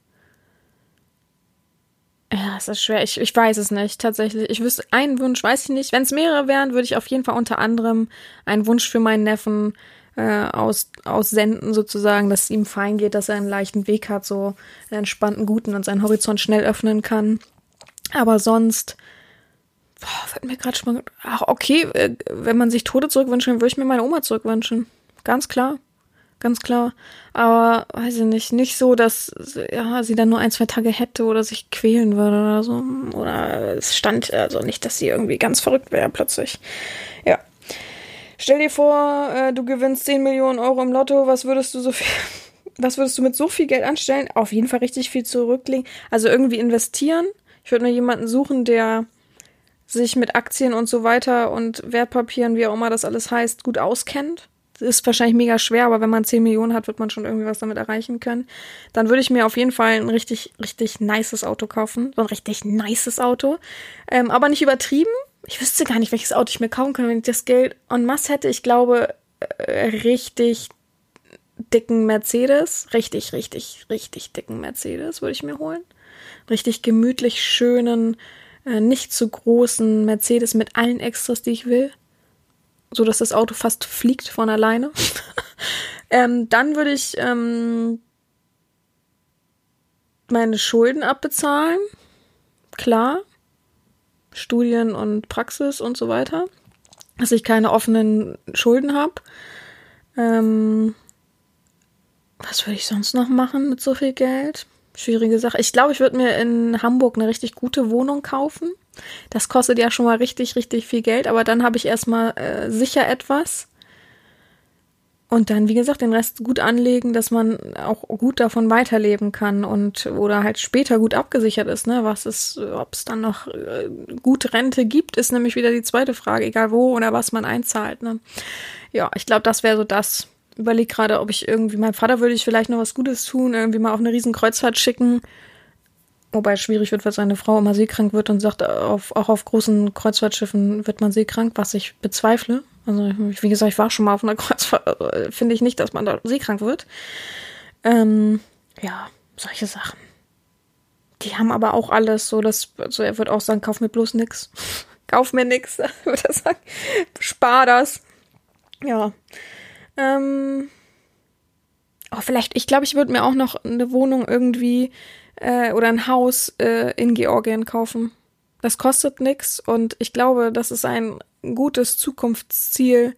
Ja, es ist schwer. Ich, ich weiß es nicht, tatsächlich. Ich wüsste, einen Wunsch weiß ich nicht. Wenn es mehrere wären, würde ich auf jeden Fall unter anderem einen Wunsch für meinen Neffen äh, aus, aussenden, sozusagen, dass es ihm fein geht, dass er einen leichten Weg hat, so einen entspannten, guten und seinen Horizont schnell öffnen kann. Aber sonst, boah, wird mir gerade schon mal, ach, okay, äh, wenn man sich Tode zurückwünschen, würde ich mir meine Oma zurückwünschen. Ganz klar. Ganz klar. Aber weiß ich nicht, nicht so, dass ja, sie dann nur ein, zwei Tage hätte oder sich quälen würde oder so. Oder es stand also nicht, dass sie irgendwie ganz verrückt wäre plötzlich. Ja. Stell dir vor, äh, du gewinnst 10 Millionen Euro im Lotto, was würdest du so viel, [laughs] was würdest du mit so viel Geld anstellen? Auf jeden Fall richtig viel zurücklegen. Also irgendwie investieren. Ich würde mir jemanden suchen, der sich mit Aktien und so weiter und Wertpapieren, wie auch immer das alles heißt, gut auskennt. Ist wahrscheinlich mega schwer, aber wenn man 10 Millionen hat, wird man schon irgendwie was damit erreichen können. Dann würde ich mir auf jeden Fall ein richtig, richtig nices Auto kaufen. So ein richtig nices Auto. Ähm, aber nicht übertrieben. Ich wüsste gar nicht, welches Auto ich mir kaufen kann, wenn ich das Geld en masse hätte. Ich glaube, äh, richtig dicken Mercedes. Richtig, richtig, richtig dicken Mercedes würde ich mir holen. Richtig gemütlich schönen, äh, nicht zu großen Mercedes mit allen Extras, die ich will. So dass das Auto fast fliegt von alleine. [laughs] ähm, dann würde ich ähm, meine Schulden abbezahlen. Klar. Studien und Praxis und so weiter. Dass ich keine offenen Schulden habe. Ähm, was würde ich sonst noch machen mit so viel Geld? Schwierige Sache. Ich glaube, ich würde mir in Hamburg eine richtig gute Wohnung kaufen. Das kostet ja schon mal richtig, richtig viel Geld, aber dann habe ich erstmal äh, sicher etwas. Und dann, wie gesagt, den Rest gut anlegen, dass man auch gut davon weiterleben kann und oder halt später gut abgesichert ist, ne? Was ist, ob es dann noch äh, gut Rente gibt, ist nämlich wieder die zweite Frage, egal wo oder was man einzahlt, ne? Ja, ich glaube, das wäre so das, überlege gerade, ob ich irgendwie, meinem Vater würde ich vielleicht noch was Gutes tun, irgendwie mal auf eine riesen Kreuzfahrt schicken. Wobei schwierig wird, weil seine Frau immer seekrank wird und sagt, auf, auch auf großen Kreuzfahrtschiffen wird man seekrank, was ich bezweifle. Also, wie gesagt, ich war schon mal auf einer Kreuzfahrt, äh, finde ich nicht, dass man da seekrank wird. Ähm, ja, solche Sachen. Die haben aber auch alles so, dass, also er wird auch sagen, kauf mir bloß nix. [laughs] kauf mir nix, [laughs] würde er sagen. Spar das. Ja. Ähm, oh, vielleicht, ich glaube, ich würde mir auch noch eine Wohnung irgendwie äh, oder ein Haus äh, in Georgien kaufen. Das kostet nichts und ich glaube, das ist ein gutes Zukunftsziel.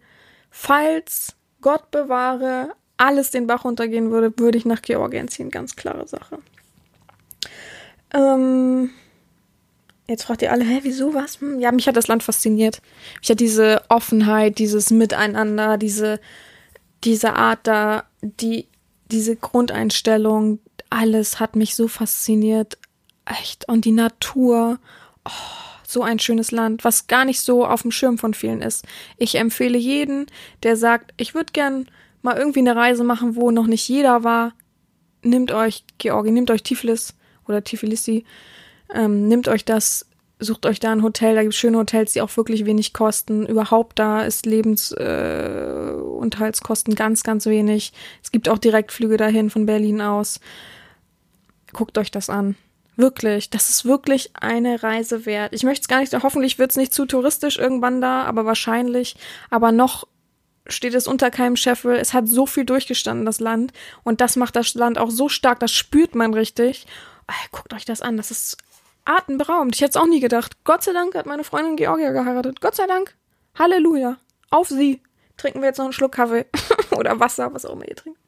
Falls Gott bewahre, alles den Bach runtergehen würde, würde ich nach Georgien ziehen. Ganz klare Sache. Ähm, jetzt fragt ihr alle, hä, wieso, was? Hm, ja, mich hat das Land fasziniert. Mich hat diese Offenheit, dieses Miteinander, diese diese Art da, die, diese Grundeinstellung, alles hat mich so fasziniert. Echt. Und die Natur. Oh, so ein schönes Land, was gar nicht so auf dem Schirm von vielen ist. Ich empfehle jeden, der sagt, ich würde gern mal irgendwie eine Reise machen, wo noch nicht jeder war. Nimmt euch Georgien, nimmt euch Tiflis oder Tifilisi, ähm, nimmt euch das sucht euch da ein Hotel, da gibt es schöne Hotels, die auch wirklich wenig kosten. Überhaupt da ist Lebensunterhaltskosten äh, ganz, ganz wenig. Es gibt auch Direktflüge dahin von Berlin aus. Guckt euch das an. Wirklich, das ist wirklich eine Reise wert. Ich möchte es gar nicht, hoffentlich wird es nicht zu touristisch irgendwann da, aber wahrscheinlich. Aber noch steht es unter keinem Scheffel. Es hat so viel durchgestanden, das Land. Und das macht das Land auch so stark, das spürt man richtig. Guckt euch das an, das ist atemberaubend. Ich hätte es auch nie gedacht. Gott sei Dank hat meine Freundin Georgia geheiratet. Gott sei Dank. Halleluja. Auf sie. Trinken wir jetzt noch einen Schluck Kaffee. [laughs] Oder Wasser, was auch immer ihr trinkt.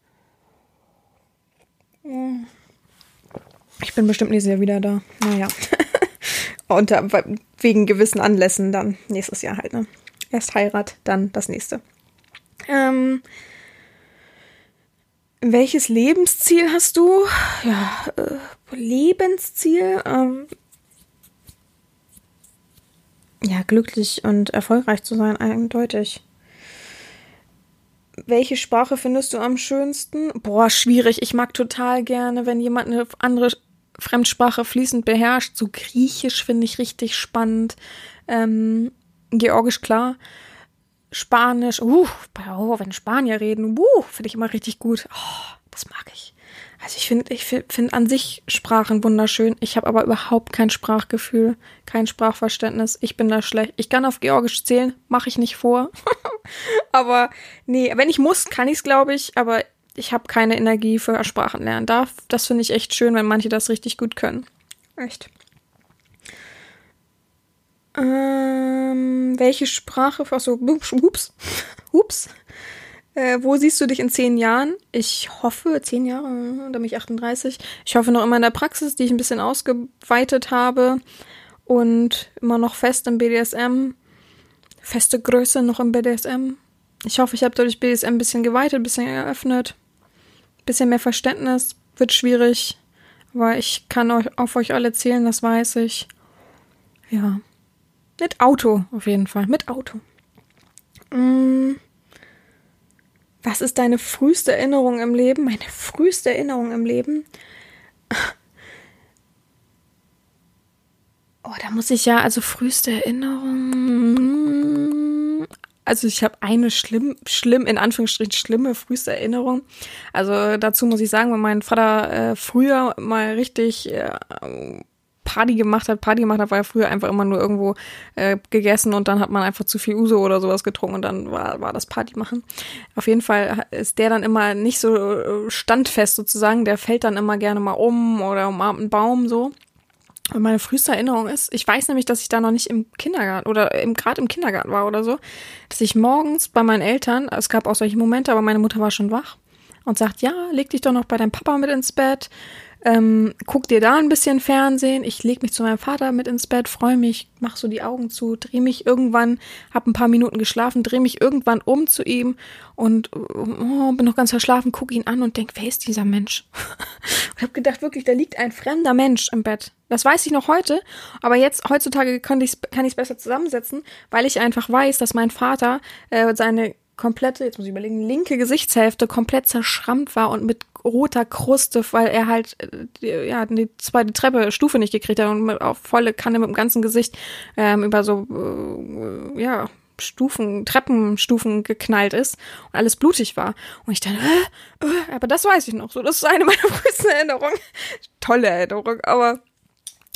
Ich bin bestimmt nächstes Jahr wieder da. Naja. [laughs] Und wegen gewissen Anlässen dann nächstes Jahr halt, ne? Erst Heirat, dann das nächste. Ähm, welches Lebensziel hast du? Ja, äh, Lebensziel? Ähm, ja, glücklich und erfolgreich zu sein, eindeutig. Welche Sprache findest du am schönsten? Boah, schwierig. Ich mag total gerne, wenn jemand eine andere Fremdsprache fließend beherrscht. So Griechisch finde ich richtig spannend. Ähm, Georgisch klar. Spanisch. Uh, oh, wenn Spanier reden, uh, finde ich immer richtig gut. Oh, das mag ich. Also ich finde ich finde an sich Sprachen wunderschön. Ich habe aber überhaupt kein Sprachgefühl, kein Sprachverständnis. Ich bin da schlecht. Ich kann auf Georgisch zählen, mache ich nicht vor. [laughs] aber nee, wenn ich muss, kann ich es, glaube ich. Aber ich habe keine Energie für Sprachenlernen. Da, das finde ich echt schön, wenn manche das richtig gut können. Echt. Ähm, welche Sprache? Achso, ups, ups. [laughs] Äh, wo siehst du dich in zehn Jahren? Ich hoffe, zehn Jahre, da bin ich 38. Ich hoffe noch immer in der Praxis, die ich ein bisschen ausgeweitet habe und immer noch fest im BDSM. Feste Größe noch im BDSM. Ich hoffe, ich habe dadurch BDSM ein bisschen geweitet, ein bisschen eröffnet. Ein bisschen mehr Verständnis. Wird schwierig. Aber ich kann euch auf euch alle zählen, das weiß ich. Ja. Mit Auto, auf jeden Fall. Mit Auto. Mm. Was ist deine früheste Erinnerung im Leben? Meine früheste Erinnerung im Leben? Oh, da muss ich ja, also früheste Erinnerung. Also ich habe eine schlimm, schlimm, in Anführungsstrichen schlimme früheste Erinnerung. Also dazu muss ich sagen, wenn mein Vater äh, früher mal richtig äh, Party gemacht hat, Party gemacht hat, war ja früher einfach immer nur irgendwo äh, gegessen und dann hat man einfach zu viel Uso oder sowas getrunken und dann war, war das Party machen. Auf jeden Fall ist der dann immer nicht so äh, standfest sozusagen, der fällt dann immer gerne mal um oder umarmt einen Baum so. Und meine früheste Erinnerung ist, ich weiß nämlich, dass ich da noch nicht im Kindergarten oder gerade im Kindergarten war oder so, dass ich morgens bei meinen Eltern, es gab auch solche Momente, aber meine Mutter war schon wach und sagt, ja, leg dich doch noch bei deinem Papa mit ins Bett ähm, guck dir da ein bisschen Fernsehen. Ich leg mich zu meinem Vater mit ins Bett, freue mich, mach so die Augen zu, dreh mich irgendwann, hab ein paar Minuten geschlafen, dreh mich irgendwann um zu ihm und oh, bin noch ganz verschlafen, guck ihn an und denk, wer ist dieser Mensch? [laughs] und hab gedacht, wirklich, da liegt ein fremder Mensch im Bett. Das weiß ich noch heute, aber jetzt heutzutage kann ich es besser zusammensetzen, weil ich einfach weiß, dass mein Vater äh, seine komplette, jetzt muss ich überlegen, linke Gesichtshälfte komplett zerschrammt war und mit roter Kruste, weil er halt äh, ja die zweite Treppe Stufe nicht gekriegt hat und mit, auf volle Kanne mit dem ganzen Gesicht ähm, über so äh, ja Stufen, Treppenstufen geknallt ist und alles blutig war. Und ich dachte, äh, äh, aber das weiß ich noch. So, das ist eine meiner [laughs] größten Erinnerungen. Tolle Erinnerung, aber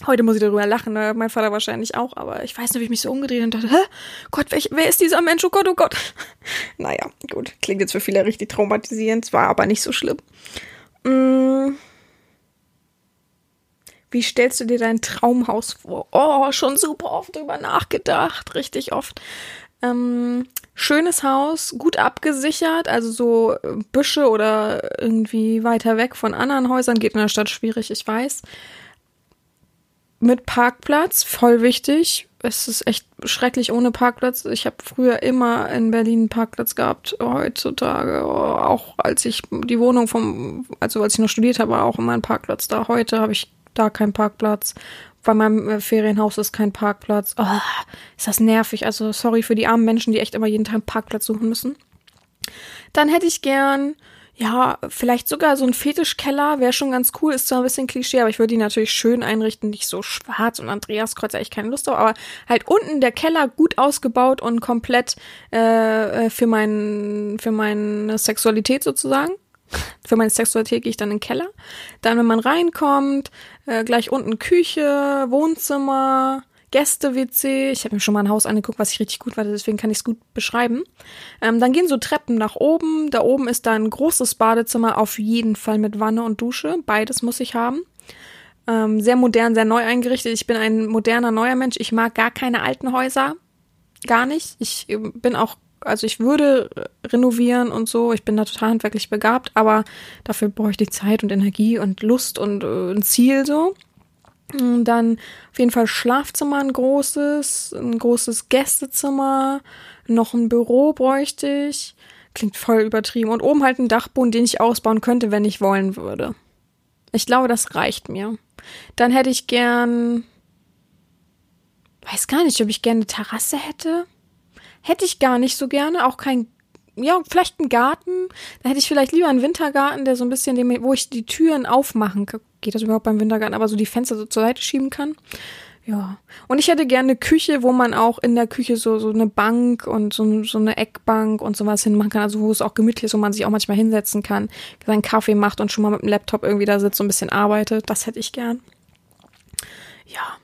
Heute muss ich darüber lachen, ne? mein Vater wahrscheinlich auch, aber ich weiß nicht, wie ich mich so umgedreht und dachte, hä? Gott, wer, wer ist dieser Mensch? Oh Gott, oh Gott. [laughs] naja, gut, klingt jetzt für viele richtig traumatisierend, war aber nicht so schlimm. Hm. Wie stellst du dir dein Traumhaus vor? Oh, schon super oft drüber nachgedacht, richtig oft. Ähm, schönes Haus, gut abgesichert, also so Büsche oder irgendwie weiter weg von anderen Häusern geht in der Stadt schwierig, ich weiß mit Parkplatz, voll wichtig. Es ist echt schrecklich ohne Parkplatz. Ich habe früher immer in Berlin einen Parkplatz gehabt. Heutzutage, auch als ich die Wohnung vom, also als ich noch studiert habe, war auch immer ein Parkplatz da. Heute habe ich da keinen Parkplatz. Bei meinem äh, Ferienhaus ist kein Parkplatz. Oh, ist das nervig. Also sorry für die armen Menschen, die echt immer jeden Tag einen Parkplatz suchen müssen. Dann hätte ich gern ja, vielleicht sogar so ein Fetischkeller wäre schon ganz cool. Ist zwar ein bisschen Klischee, aber ich würde ihn natürlich schön einrichten, nicht so schwarz und Andreas Kreuz eigentlich keine Lust drauf, aber halt unten der Keller gut ausgebaut und komplett äh, äh für mein für meine Sexualität sozusagen. Für meine Sexualität gehe ich dann in den Keller. Dann, wenn man reinkommt, äh, gleich unten Küche, Wohnzimmer, Gäste-WC. Ich habe mir schon mal ein Haus angeguckt, was ich richtig gut war, deswegen kann ich es gut beschreiben. Ähm, dann gehen so Treppen nach oben. Da oben ist dann ein großes Badezimmer, auf jeden Fall mit Wanne und Dusche. Beides muss ich haben. Ähm, sehr modern, sehr neu eingerichtet. Ich bin ein moderner, neuer Mensch. Ich mag gar keine alten Häuser. Gar nicht. Ich äh, bin auch also ich würde renovieren und so, ich bin da total handwerklich begabt, aber dafür brauche ich die Zeit und Energie und Lust und äh, ein Ziel so. Dann auf jeden Fall Schlafzimmer ein großes, ein großes Gästezimmer, noch ein Büro bräuchte ich. Klingt voll übertrieben. Und oben halt ein Dachboden, den ich ausbauen könnte, wenn ich wollen würde. Ich glaube, das reicht mir. Dann hätte ich gern. Weiß gar nicht, ob ich gerne eine Terrasse hätte. Hätte ich gar nicht so gerne. Auch kein ja, vielleicht ein Garten. Da hätte ich vielleicht lieber einen Wintergarten, der so ein bisschen, wo ich die Türen aufmachen kann. Geht das überhaupt beim Wintergarten? Aber so die Fenster so zur Seite schieben kann. Ja. Und ich hätte gerne eine Küche, wo man auch in der Küche so, so eine Bank und so, so eine Eckbank und sowas hinmachen kann. Also wo es auch gemütlich ist, wo man sich auch manchmal hinsetzen kann, seinen Kaffee macht und schon mal mit dem Laptop irgendwie da sitzt und ein bisschen arbeitet. Das hätte ich gern. Ja.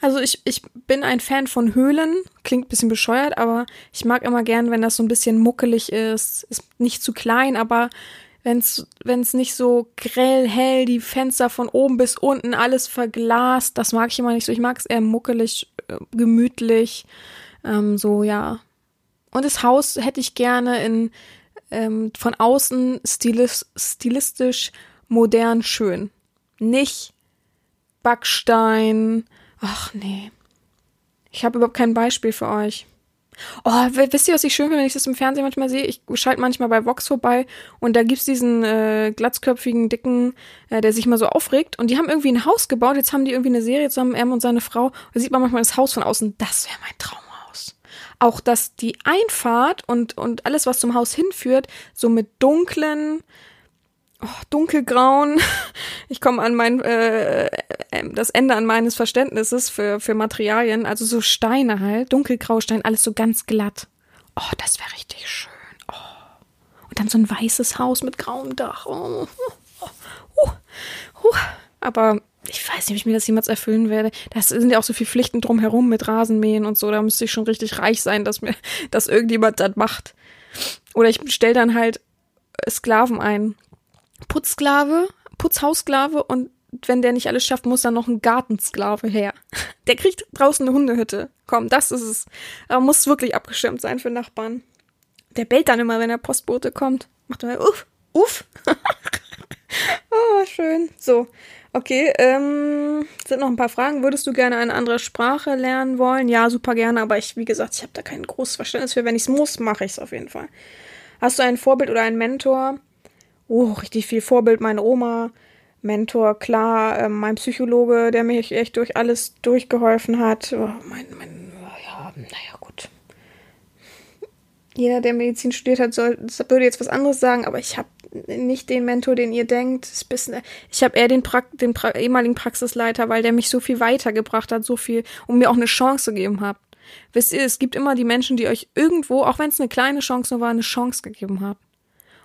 Also ich, ich bin ein Fan von Höhlen. Klingt bisschen bescheuert, aber ich mag immer gern, wenn das so ein bisschen muckelig ist. Ist nicht zu klein, aber wenn's wenn's nicht so grell hell, die Fenster von oben bis unten alles verglast, das mag ich immer nicht so. Ich mag es eher muckelig, äh, gemütlich, ähm, so ja. Und das Haus hätte ich gerne in ähm, von außen stilis stilistisch modern schön. Nicht Backstein. Ach nee. Ich habe überhaupt kein Beispiel für euch. Oh, wisst ihr, was ich schön finde, wenn ich das im Fernsehen manchmal sehe? Ich schalte manchmal bei Vox vorbei und da gibt's diesen äh, glatzköpfigen, dicken, äh, der sich mal so aufregt. Und die haben irgendwie ein Haus gebaut. Jetzt haben die irgendwie eine Serie zusammen, er und seine Frau. Da sieht man manchmal das Haus von außen. Das wäre mein Traumhaus. Auch, dass die Einfahrt und, und alles, was zum Haus hinführt, so mit dunklen, oh, dunkelgrauen. Ich komme an mein äh, äh, das Ende an meines Verständnisses für für Materialien, also so Steine halt, dunkelgrau Stein, alles so ganz glatt. Oh, das wäre richtig schön. Oh. Und dann so ein weißes Haus mit grauem Dach. Oh. Uh. Uh. Aber ich weiß nicht, ob ich mir das jemals erfüllen werde. Da sind ja auch so viele Pflichten drumherum mit Rasenmähen und so. Da müsste ich schon richtig reich sein, dass mir, [laughs] dass irgendjemand das macht. Oder ich stelle dann halt Sklaven ein. Putzsklave, Putzhaussklave und wenn der nicht alles schafft, muss dann noch ein Gartensklave her. [laughs] Der kriegt draußen eine Hundehütte. Komm, das ist es. Aber muss wirklich abgeschirmt sein für Nachbarn. Der bellt dann immer, wenn der Postbote kommt. Macht immer uff, uff. [laughs] oh, schön. So, okay. Ähm, sind noch ein paar Fragen. Würdest du gerne eine andere Sprache lernen wollen? Ja, super gerne. Aber ich, wie gesagt, ich habe da kein großes Verständnis für. Wenn ich es muss, mache ich es auf jeden Fall. Hast du ein Vorbild oder einen Mentor? Oh, richtig viel Vorbild, meine Oma, Mentor, klar, äh, mein Psychologe, der mich echt durch alles durchgeholfen hat. Oh, mein, mein, ja, naja, gut. Jeder, der Medizin studiert hat, soll, würde jetzt was anderes sagen, aber ich habe nicht den Mentor, den ihr denkt. Ich habe eher den, pra den pra ehemaligen Praxisleiter, weil der mich so viel weitergebracht hat, so viel und mir auch eine Chance gegeben hat. Wisst ihr, es gibt immer die Menschen, die euch irgendwo, auch wenn es eine kleine Chance nur war, eine Chance gegeben haben.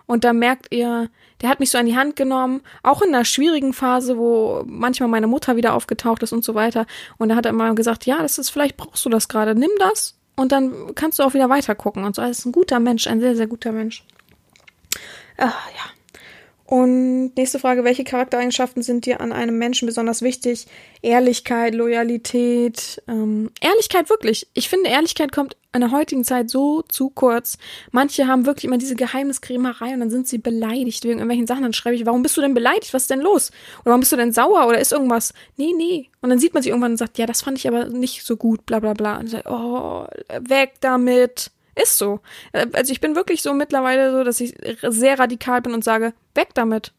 Und da merkt ihr, der hat mich so an die Hand genommen, auch in einer schwierigen Phase, wo manchmal meine Mutter wieder aufgetaucht ist und so weiter. Und da hat er immer gesagt, ja, das ist, vielleicht brauchst du das gerade, nimm das und dann kannst du auch wieder weiter gucken und so. Er ist ein guter Mensch, ein sehr, sehr guter Mensch. Ah, ja. Und nächste Frage, welche Charaktereigenschaften sind dir an einem Menschen besonders wichtig? Ehrlichkeit, Loyalität, ähm, Ehrlichkeit wirklich. Ich finde, Ehrlichkeit kommt in der heutigen Zeit so zu kurz. Manche haben wirklich immer diese Geheimniskrämerei und dann sind sie beleidigt wegen irgendwelchen Sachen. Dann schreibe ich, warum bist du denn beleidigt? Was ist denn los? Oder warum bist du denn sauer? Oder ist irgendwas? Nee, nee. Und dann sieht man sich irgendwann und sagt, ja, das fand ich aber nicht so gut, bla bla bla. Und sagt, oh, weg damit. Ist so. Äh, also ich bin wirklich so mittlerweile so, dass ich sehr radikal bin und sage, weg damit.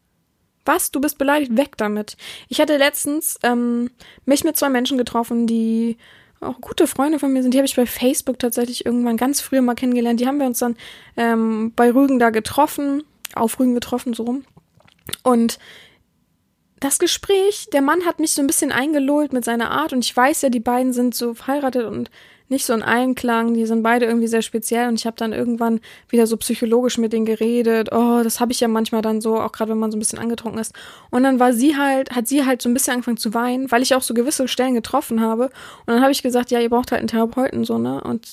Was? Du bist beleidigt? Weg damit. Ich hatte letztens ähm, mich mit zwei Menschen getroffen, die auch gute Freunde von mir sind. Die habe ich bei Facebook tatsächlich irgendwann ganz früh mal kennengelernt. Die haben wir uns dann ähm, bei Rügen da getroffen, auf Rügen getroffen, so rum. Und das Gespräch, der Mann hat mich so ein bisschen eingelullt mit seiner Art und ich weiß ja, die beiden sind so verheiratet und nicht so in Einklang. Die sind beide irgendwie sehr speziell und ich habe dann irgendwann wieder so psychologisch mit denen geredet. Oh, das habe ich ja manchmal dann so, auch gerade wenn man so ein bisschen angetrunken ist. Und dann war sie halt, hat sie halt so ein bisschen angefangen zu weinen, weil ich auch so gewisse Stellen getroffen habe. Und dann habe ich gesagt, ja, ihr braucht halt einen Therapeuten so, ne? Und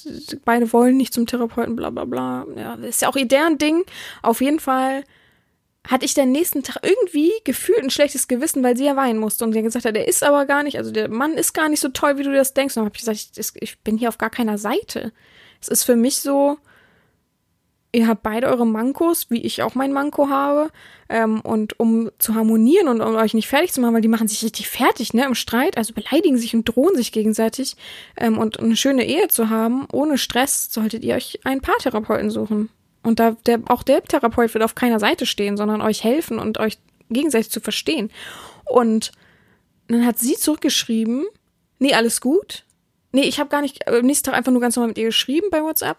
beide wollen nicht zum Therapeuten, bla bla bla. Ja, ist ja auch ihr deren Ding. Auf jeden Fall hatte ich den nächsten Tag irgendwie gefühlt ein schlechtes Gewissen, weil sie ja weinen musste und sie gesagt hat, der ist aber gar nicht, also der Mann ist gar nicht so toll, wie du das denkst. Und dann habe ich gesagt, ich, ich bin hier auf gar keiner Seite. Es ist für mich so, ihr habt beide eure Mankos, wie ich auch mein Manko habe. Ähm, und um zu harmonieren und um euch nicht fertig zu machen, weil die machen sich richtig fertig, ne, im Streit, also beleidigen sich und drohen sich gegenseitig. Ähm, und eine schöne Ehe zu haben, ohne Stress, solltet ihr euch einen Paartherapeuten suchen. Und da, der, auch der Therapeut wird auf keiner Seite stehen, sondern euch helfen und euch gegenseitig zu verstehen. Und dann hat sie zurückgeschrieben, nee, alles gut. Nee, ich habe gar nicht, am nächsten Tag einfach nur ganz normal mit ihr geschrieben bei WhatsApp.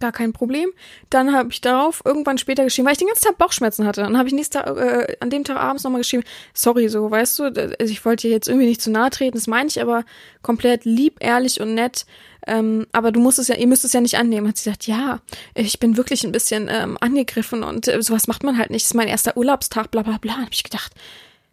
Gar kein Problem. Dann habe ich darauf irgendwann später geschrieben, weil ich den ganzen Tag Bauchschmerzen hatte. Dann habe ich nächsten Tag, äh, an dem Tag abends nochmal geschrieben, sorry, so, weißt du, also ich wollte dir jetzt irgendwie nicht zu nahe treten, das meine ich aber komplett lieb, ehrlich und nett. Ähm, aber du musst es ja, ihr müsst es ja nicht annehmen. Hat sie gesagt, ja, ich bin wirklich ein bisschen ähm, angegriffen und äh, sowas macht man halt nicht. Das ist mein erster Urlaubstag, bla bla bla. Hab ich gedacht,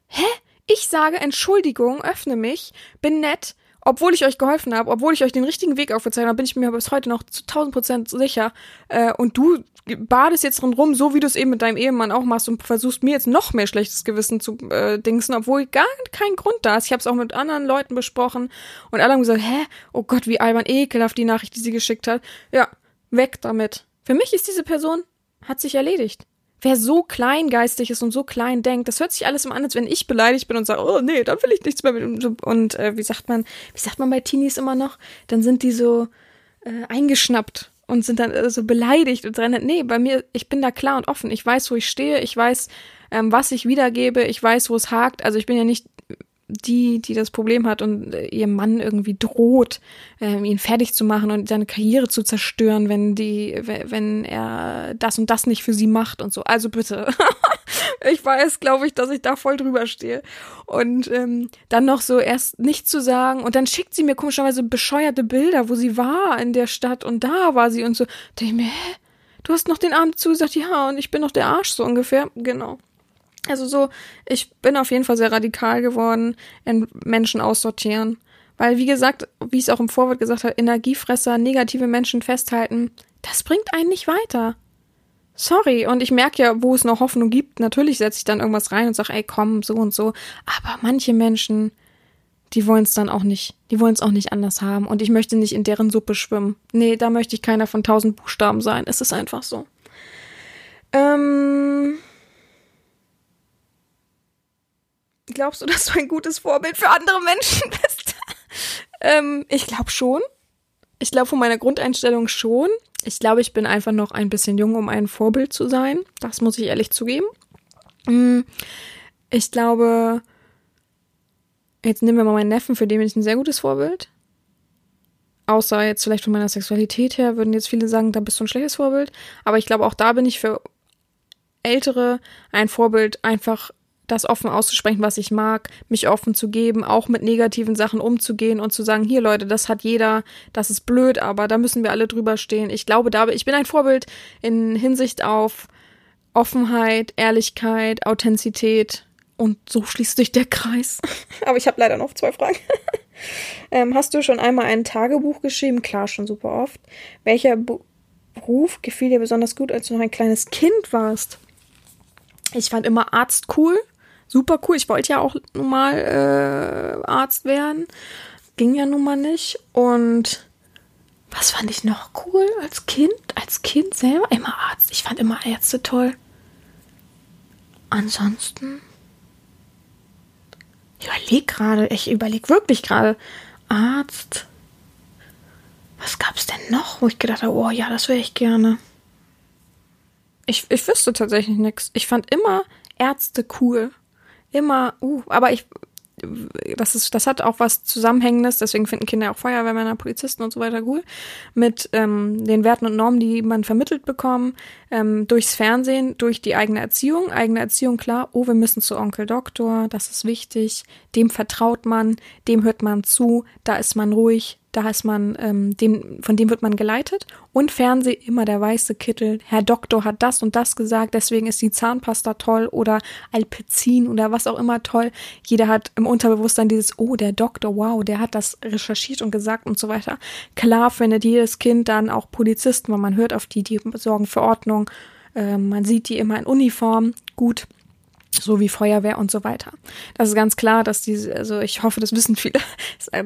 hä? Ich sage Entschuldigung, öffne mich, bin nett, obwohl ich euch geholfen habe, obwohl ich euch den richtigen Weg aufgezeigt habe, bin ich mir bis heute noch zu 1000 Prozent sicher. Äh, und du badest jetzt drin rum, so wie du es eben mit deinem Ehemann auch machst und versuchst mir jetzt noch mehr schlechtes Gewissen zu äh, dingsen, obwohl gar kein Grund da ist. Ich habe es auch mit anderen Leuten besprochen und alle haben gesagt, hä, oh Gott, wie albern, ekelhaft die Nachricht, die sie geschickt hat. Ja, weg damit. Für mich ist diese Person hat sich erledigt. Wer so kleingeistig ist und so klein denkt, das hört sich alles immer an, als wenn ich beleidigt bin und sage, oh nee, dann will ich nichts mehr mit. Und, und äh, wie sagt man, wie sagt man bei Teenies immer noch? Dann sind die so äh, eingeschnappt und sind dann äh, so beleidigt und rennen. Nee, bei mir, ich bin da klar und offen. Ich weiß, wo ich stehe, ich weiß, ähm, was ich wiedergebe, ich weiß, wo es hakt. Also ich bin ja nicht die, die das Problem hat und äh, ihrem Mann irgendwie droht, äh, ihn fertig zu machen und seine Karriere zu zerstören, wenn die, wenn er das und das nicht für sie macht und so. Also bitte. [laughs] [laughs] ich weiß, glaube ich, dass ich da voll drüber stehe. Und ähm, dann noch so erst nicht zu sagen und dann schickt sie mir komischerweise bescheuerte Bilder, wo sie war in der Stadt und da war sie und so. Da ich mir, hä? Du hast noch den Abend zugesagt, ja, und ich bin noch der Arsch so ungefähr. Genau. Also so, ich bin auf jeden Fall sehr radikal geworden in Menschen aussortieren. Weil, wie gesagt, wie ich es auch im Vorwort gesagt habe, Energiefresser, negative Menschen festhalten, das bringt einen nicht weiter. Sorry, und ich merke ja, wo es noch Hoffnung gibt, natürlich setze ich dann irgendwas rein und sage, ey, komm, so und so. Aber manche Menschen, die wollen es dann auch nicht, die wollen es auch nicht anders haben. Und ich möchte nicht in deren Suppe schwimmen. Nee, da möchte ich keiner von tausend Buchstaben sein. Es ist einfach so. Ähm Glaubst du, [laughs] dass du ein gutes Vorbild für andere Menschen bist? [laughs] ähm, ich glaube schon. Ich glaube von meiner Grundeinstellung schon. Ich glaube, ich bin einfach noch ein bisschen jung, um ein Vorbild zu sein. Das muss ich ehrlich zugeben. Mm, ich glaube, jetzt nehmen wir mal meinen Neffen, für den bin ich ein sehr gutes Vorbild. Außer jetzt vielleicht von meiner Sexualität her würden jetzt viele sagen, da bist du ein schlechtes Vorbild. Aber ich glaube, auch da bin ich für Ältere ein Vorbild, einfach das offen auszusprechen, was ich mag, mich offen zu geben, auch mit negativen Sachen umzugehen und zu sagen, hier Leute, das hat jeder, das ist blöd, aber da müssen wir alle drüber stehen. Ich glaube, da ich bin ein Vorbild in Hinsicht auf Offenheit, Ehrlichkeit, Authentizität und so schließt sich der Kreis. [laughs] aber ich habe leider noch zwei Fragen. [laughs] ähm, hast du schon einmal ein Tagebuch geschrieben? Klar, schon super oft. Welcher Beruf gefiel dir besonders gut, als du noch ein kleines Kind warst? Ich fand immer Arzt cool super cool. Ich wollte ja auch nun mal äh, Arzt werden. Ging ja nun mal nicht. Und was fand ich noch cool als Kind? Als Kind selber immer Arzt. Ich fand immer Ärzte toll. Ansonsten. Ich überlege gerade, ich überlege wirklich gerade. Arzt. Was gab's denn noch, wo ich gedacht habe, oh ja, das wäre ich gerne. Ich, ich wüsste tatsächlich nichts. Ich fand immer Ärzte cool immer, uh, aber ich, das ist, das hat auch was Zusammenhängendes, deswegen finden Kinder auch Feuerwehrmänner, Polizisten und so weiter cool, mit ähm, den Werten und Normen, die man vermittelt bekommen, ähm, durchs Fernsehen, durch die eigene Erziehung. Eigene Erziehung, klar, oh, wir müssen zu Onkel Doktor, das ist wichtig, dem vertraut man, dem hört man zu, da ist man ruhig, da ist man, ähm, dem, von dem wird man geleitet. Und Fernseh immer der weiße Kittel. Herr Doktor hat das und das gesagt, deswegen ist die Zahnpasta toll oder Alpezin oder was auch immer toll. Jeder hat im Unterbewusstsein dieses, oh, der Doktor, wow, der hat das recherchiert und gesagt und so weiter. Klar findet jedes Kind dann auch Polizisten, weil man hört auf die, die sorgen für Ordnung. Äh, man sieht die immer in Uniform. Gut so wie Feuerwehr und so weiter. Das ist ganz klar, dass diese, also ich hoffe, das wissen viele. [laughs]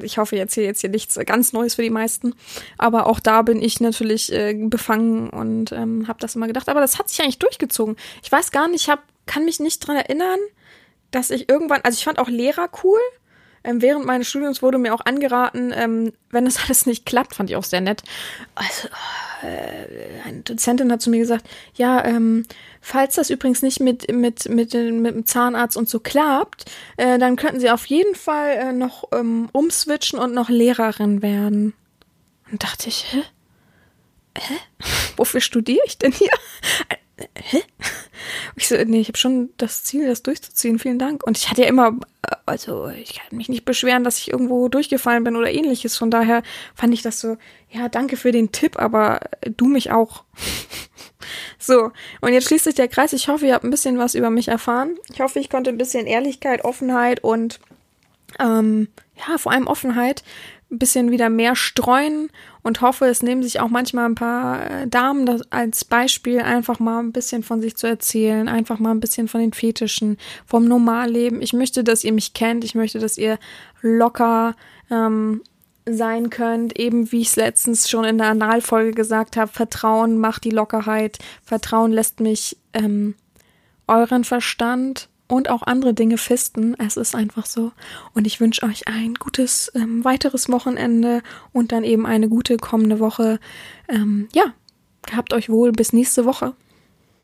Ich hoffe, ich erzähle jetzt hier nichts ganz Neues für die meisten. Aber auch da bin ich natürlich äh, befangen und ähm, habe das immer gedacht. Aber das hat sich eigentlich durchgezogen. Ich weiß gar nicht, ich hab, kann mich nicht dran erinnern, dass ich irgendwann, also ich fand auch Lehrer cool. Ähm, während meines Studiums wurde mir auch angeraten, ähm, wenn das [laughs] alles nicht klappt, fand ich auch sehr nett. Also, äh, eine Dozentin hat zu mir gesagt, ja, ähm, falls das übrigens nicht mit, mit, mit, mit dem Zahnarzt und so klappt, äh, dann könnten sie auf jeden Fall äh, noch ähm, umswitchen und noch Lehrerin werden. Und dachte ich, hä? Hä? [laughs] Wofür studiere ich denn hier? Äh, hä? [laughs] Ich so, nee, ich habe schon das Ziel, das durchzuziehen. Vielen Dank. Und ich hatte ja immer, äh, also ich kann mich nicht beschweren, dass ich irgendwo durchgefallen bin oder ähnliches. Von daher fand ich das so, ja, danke für den Tipp, aber du mich auch. [laughs] so, und jetzt schließt sich der Kreis. Ich hoffe, ihr habt ein bisschen was über mich erfahren. Ich hoffe, ich konnte ein bisschen Ehrlichkeit, Offenheit und ähm, ja, vor allem Offenheit ein bisschen wieder mehr streuen und hoffe, es nehmen sich auch manchmal ein paar äh, Damen das als Beispiel, einfach mal ein bisschen von sich zu erzählen, einfach mal ein bisschen von den Fetischen, vom Normalleben. Ich möchte, dass ihr mich kennt, ich möchte, dass ihr locker ähm, sein könnt, eben wie ich es letztens schon in der Analfolge gesagt habe, Vertrauen macht die Lockerheit, Vertrauen lässt mich ähm, euren Verstand und auch andere Dinge fisten. Es ist einfach so. Und ich wünsche euch ein gutes ähm, weiteres Wochenende und dann eben eine gute kommende Woche. Ähm, ja, habt euch wohl bis nächste Woche.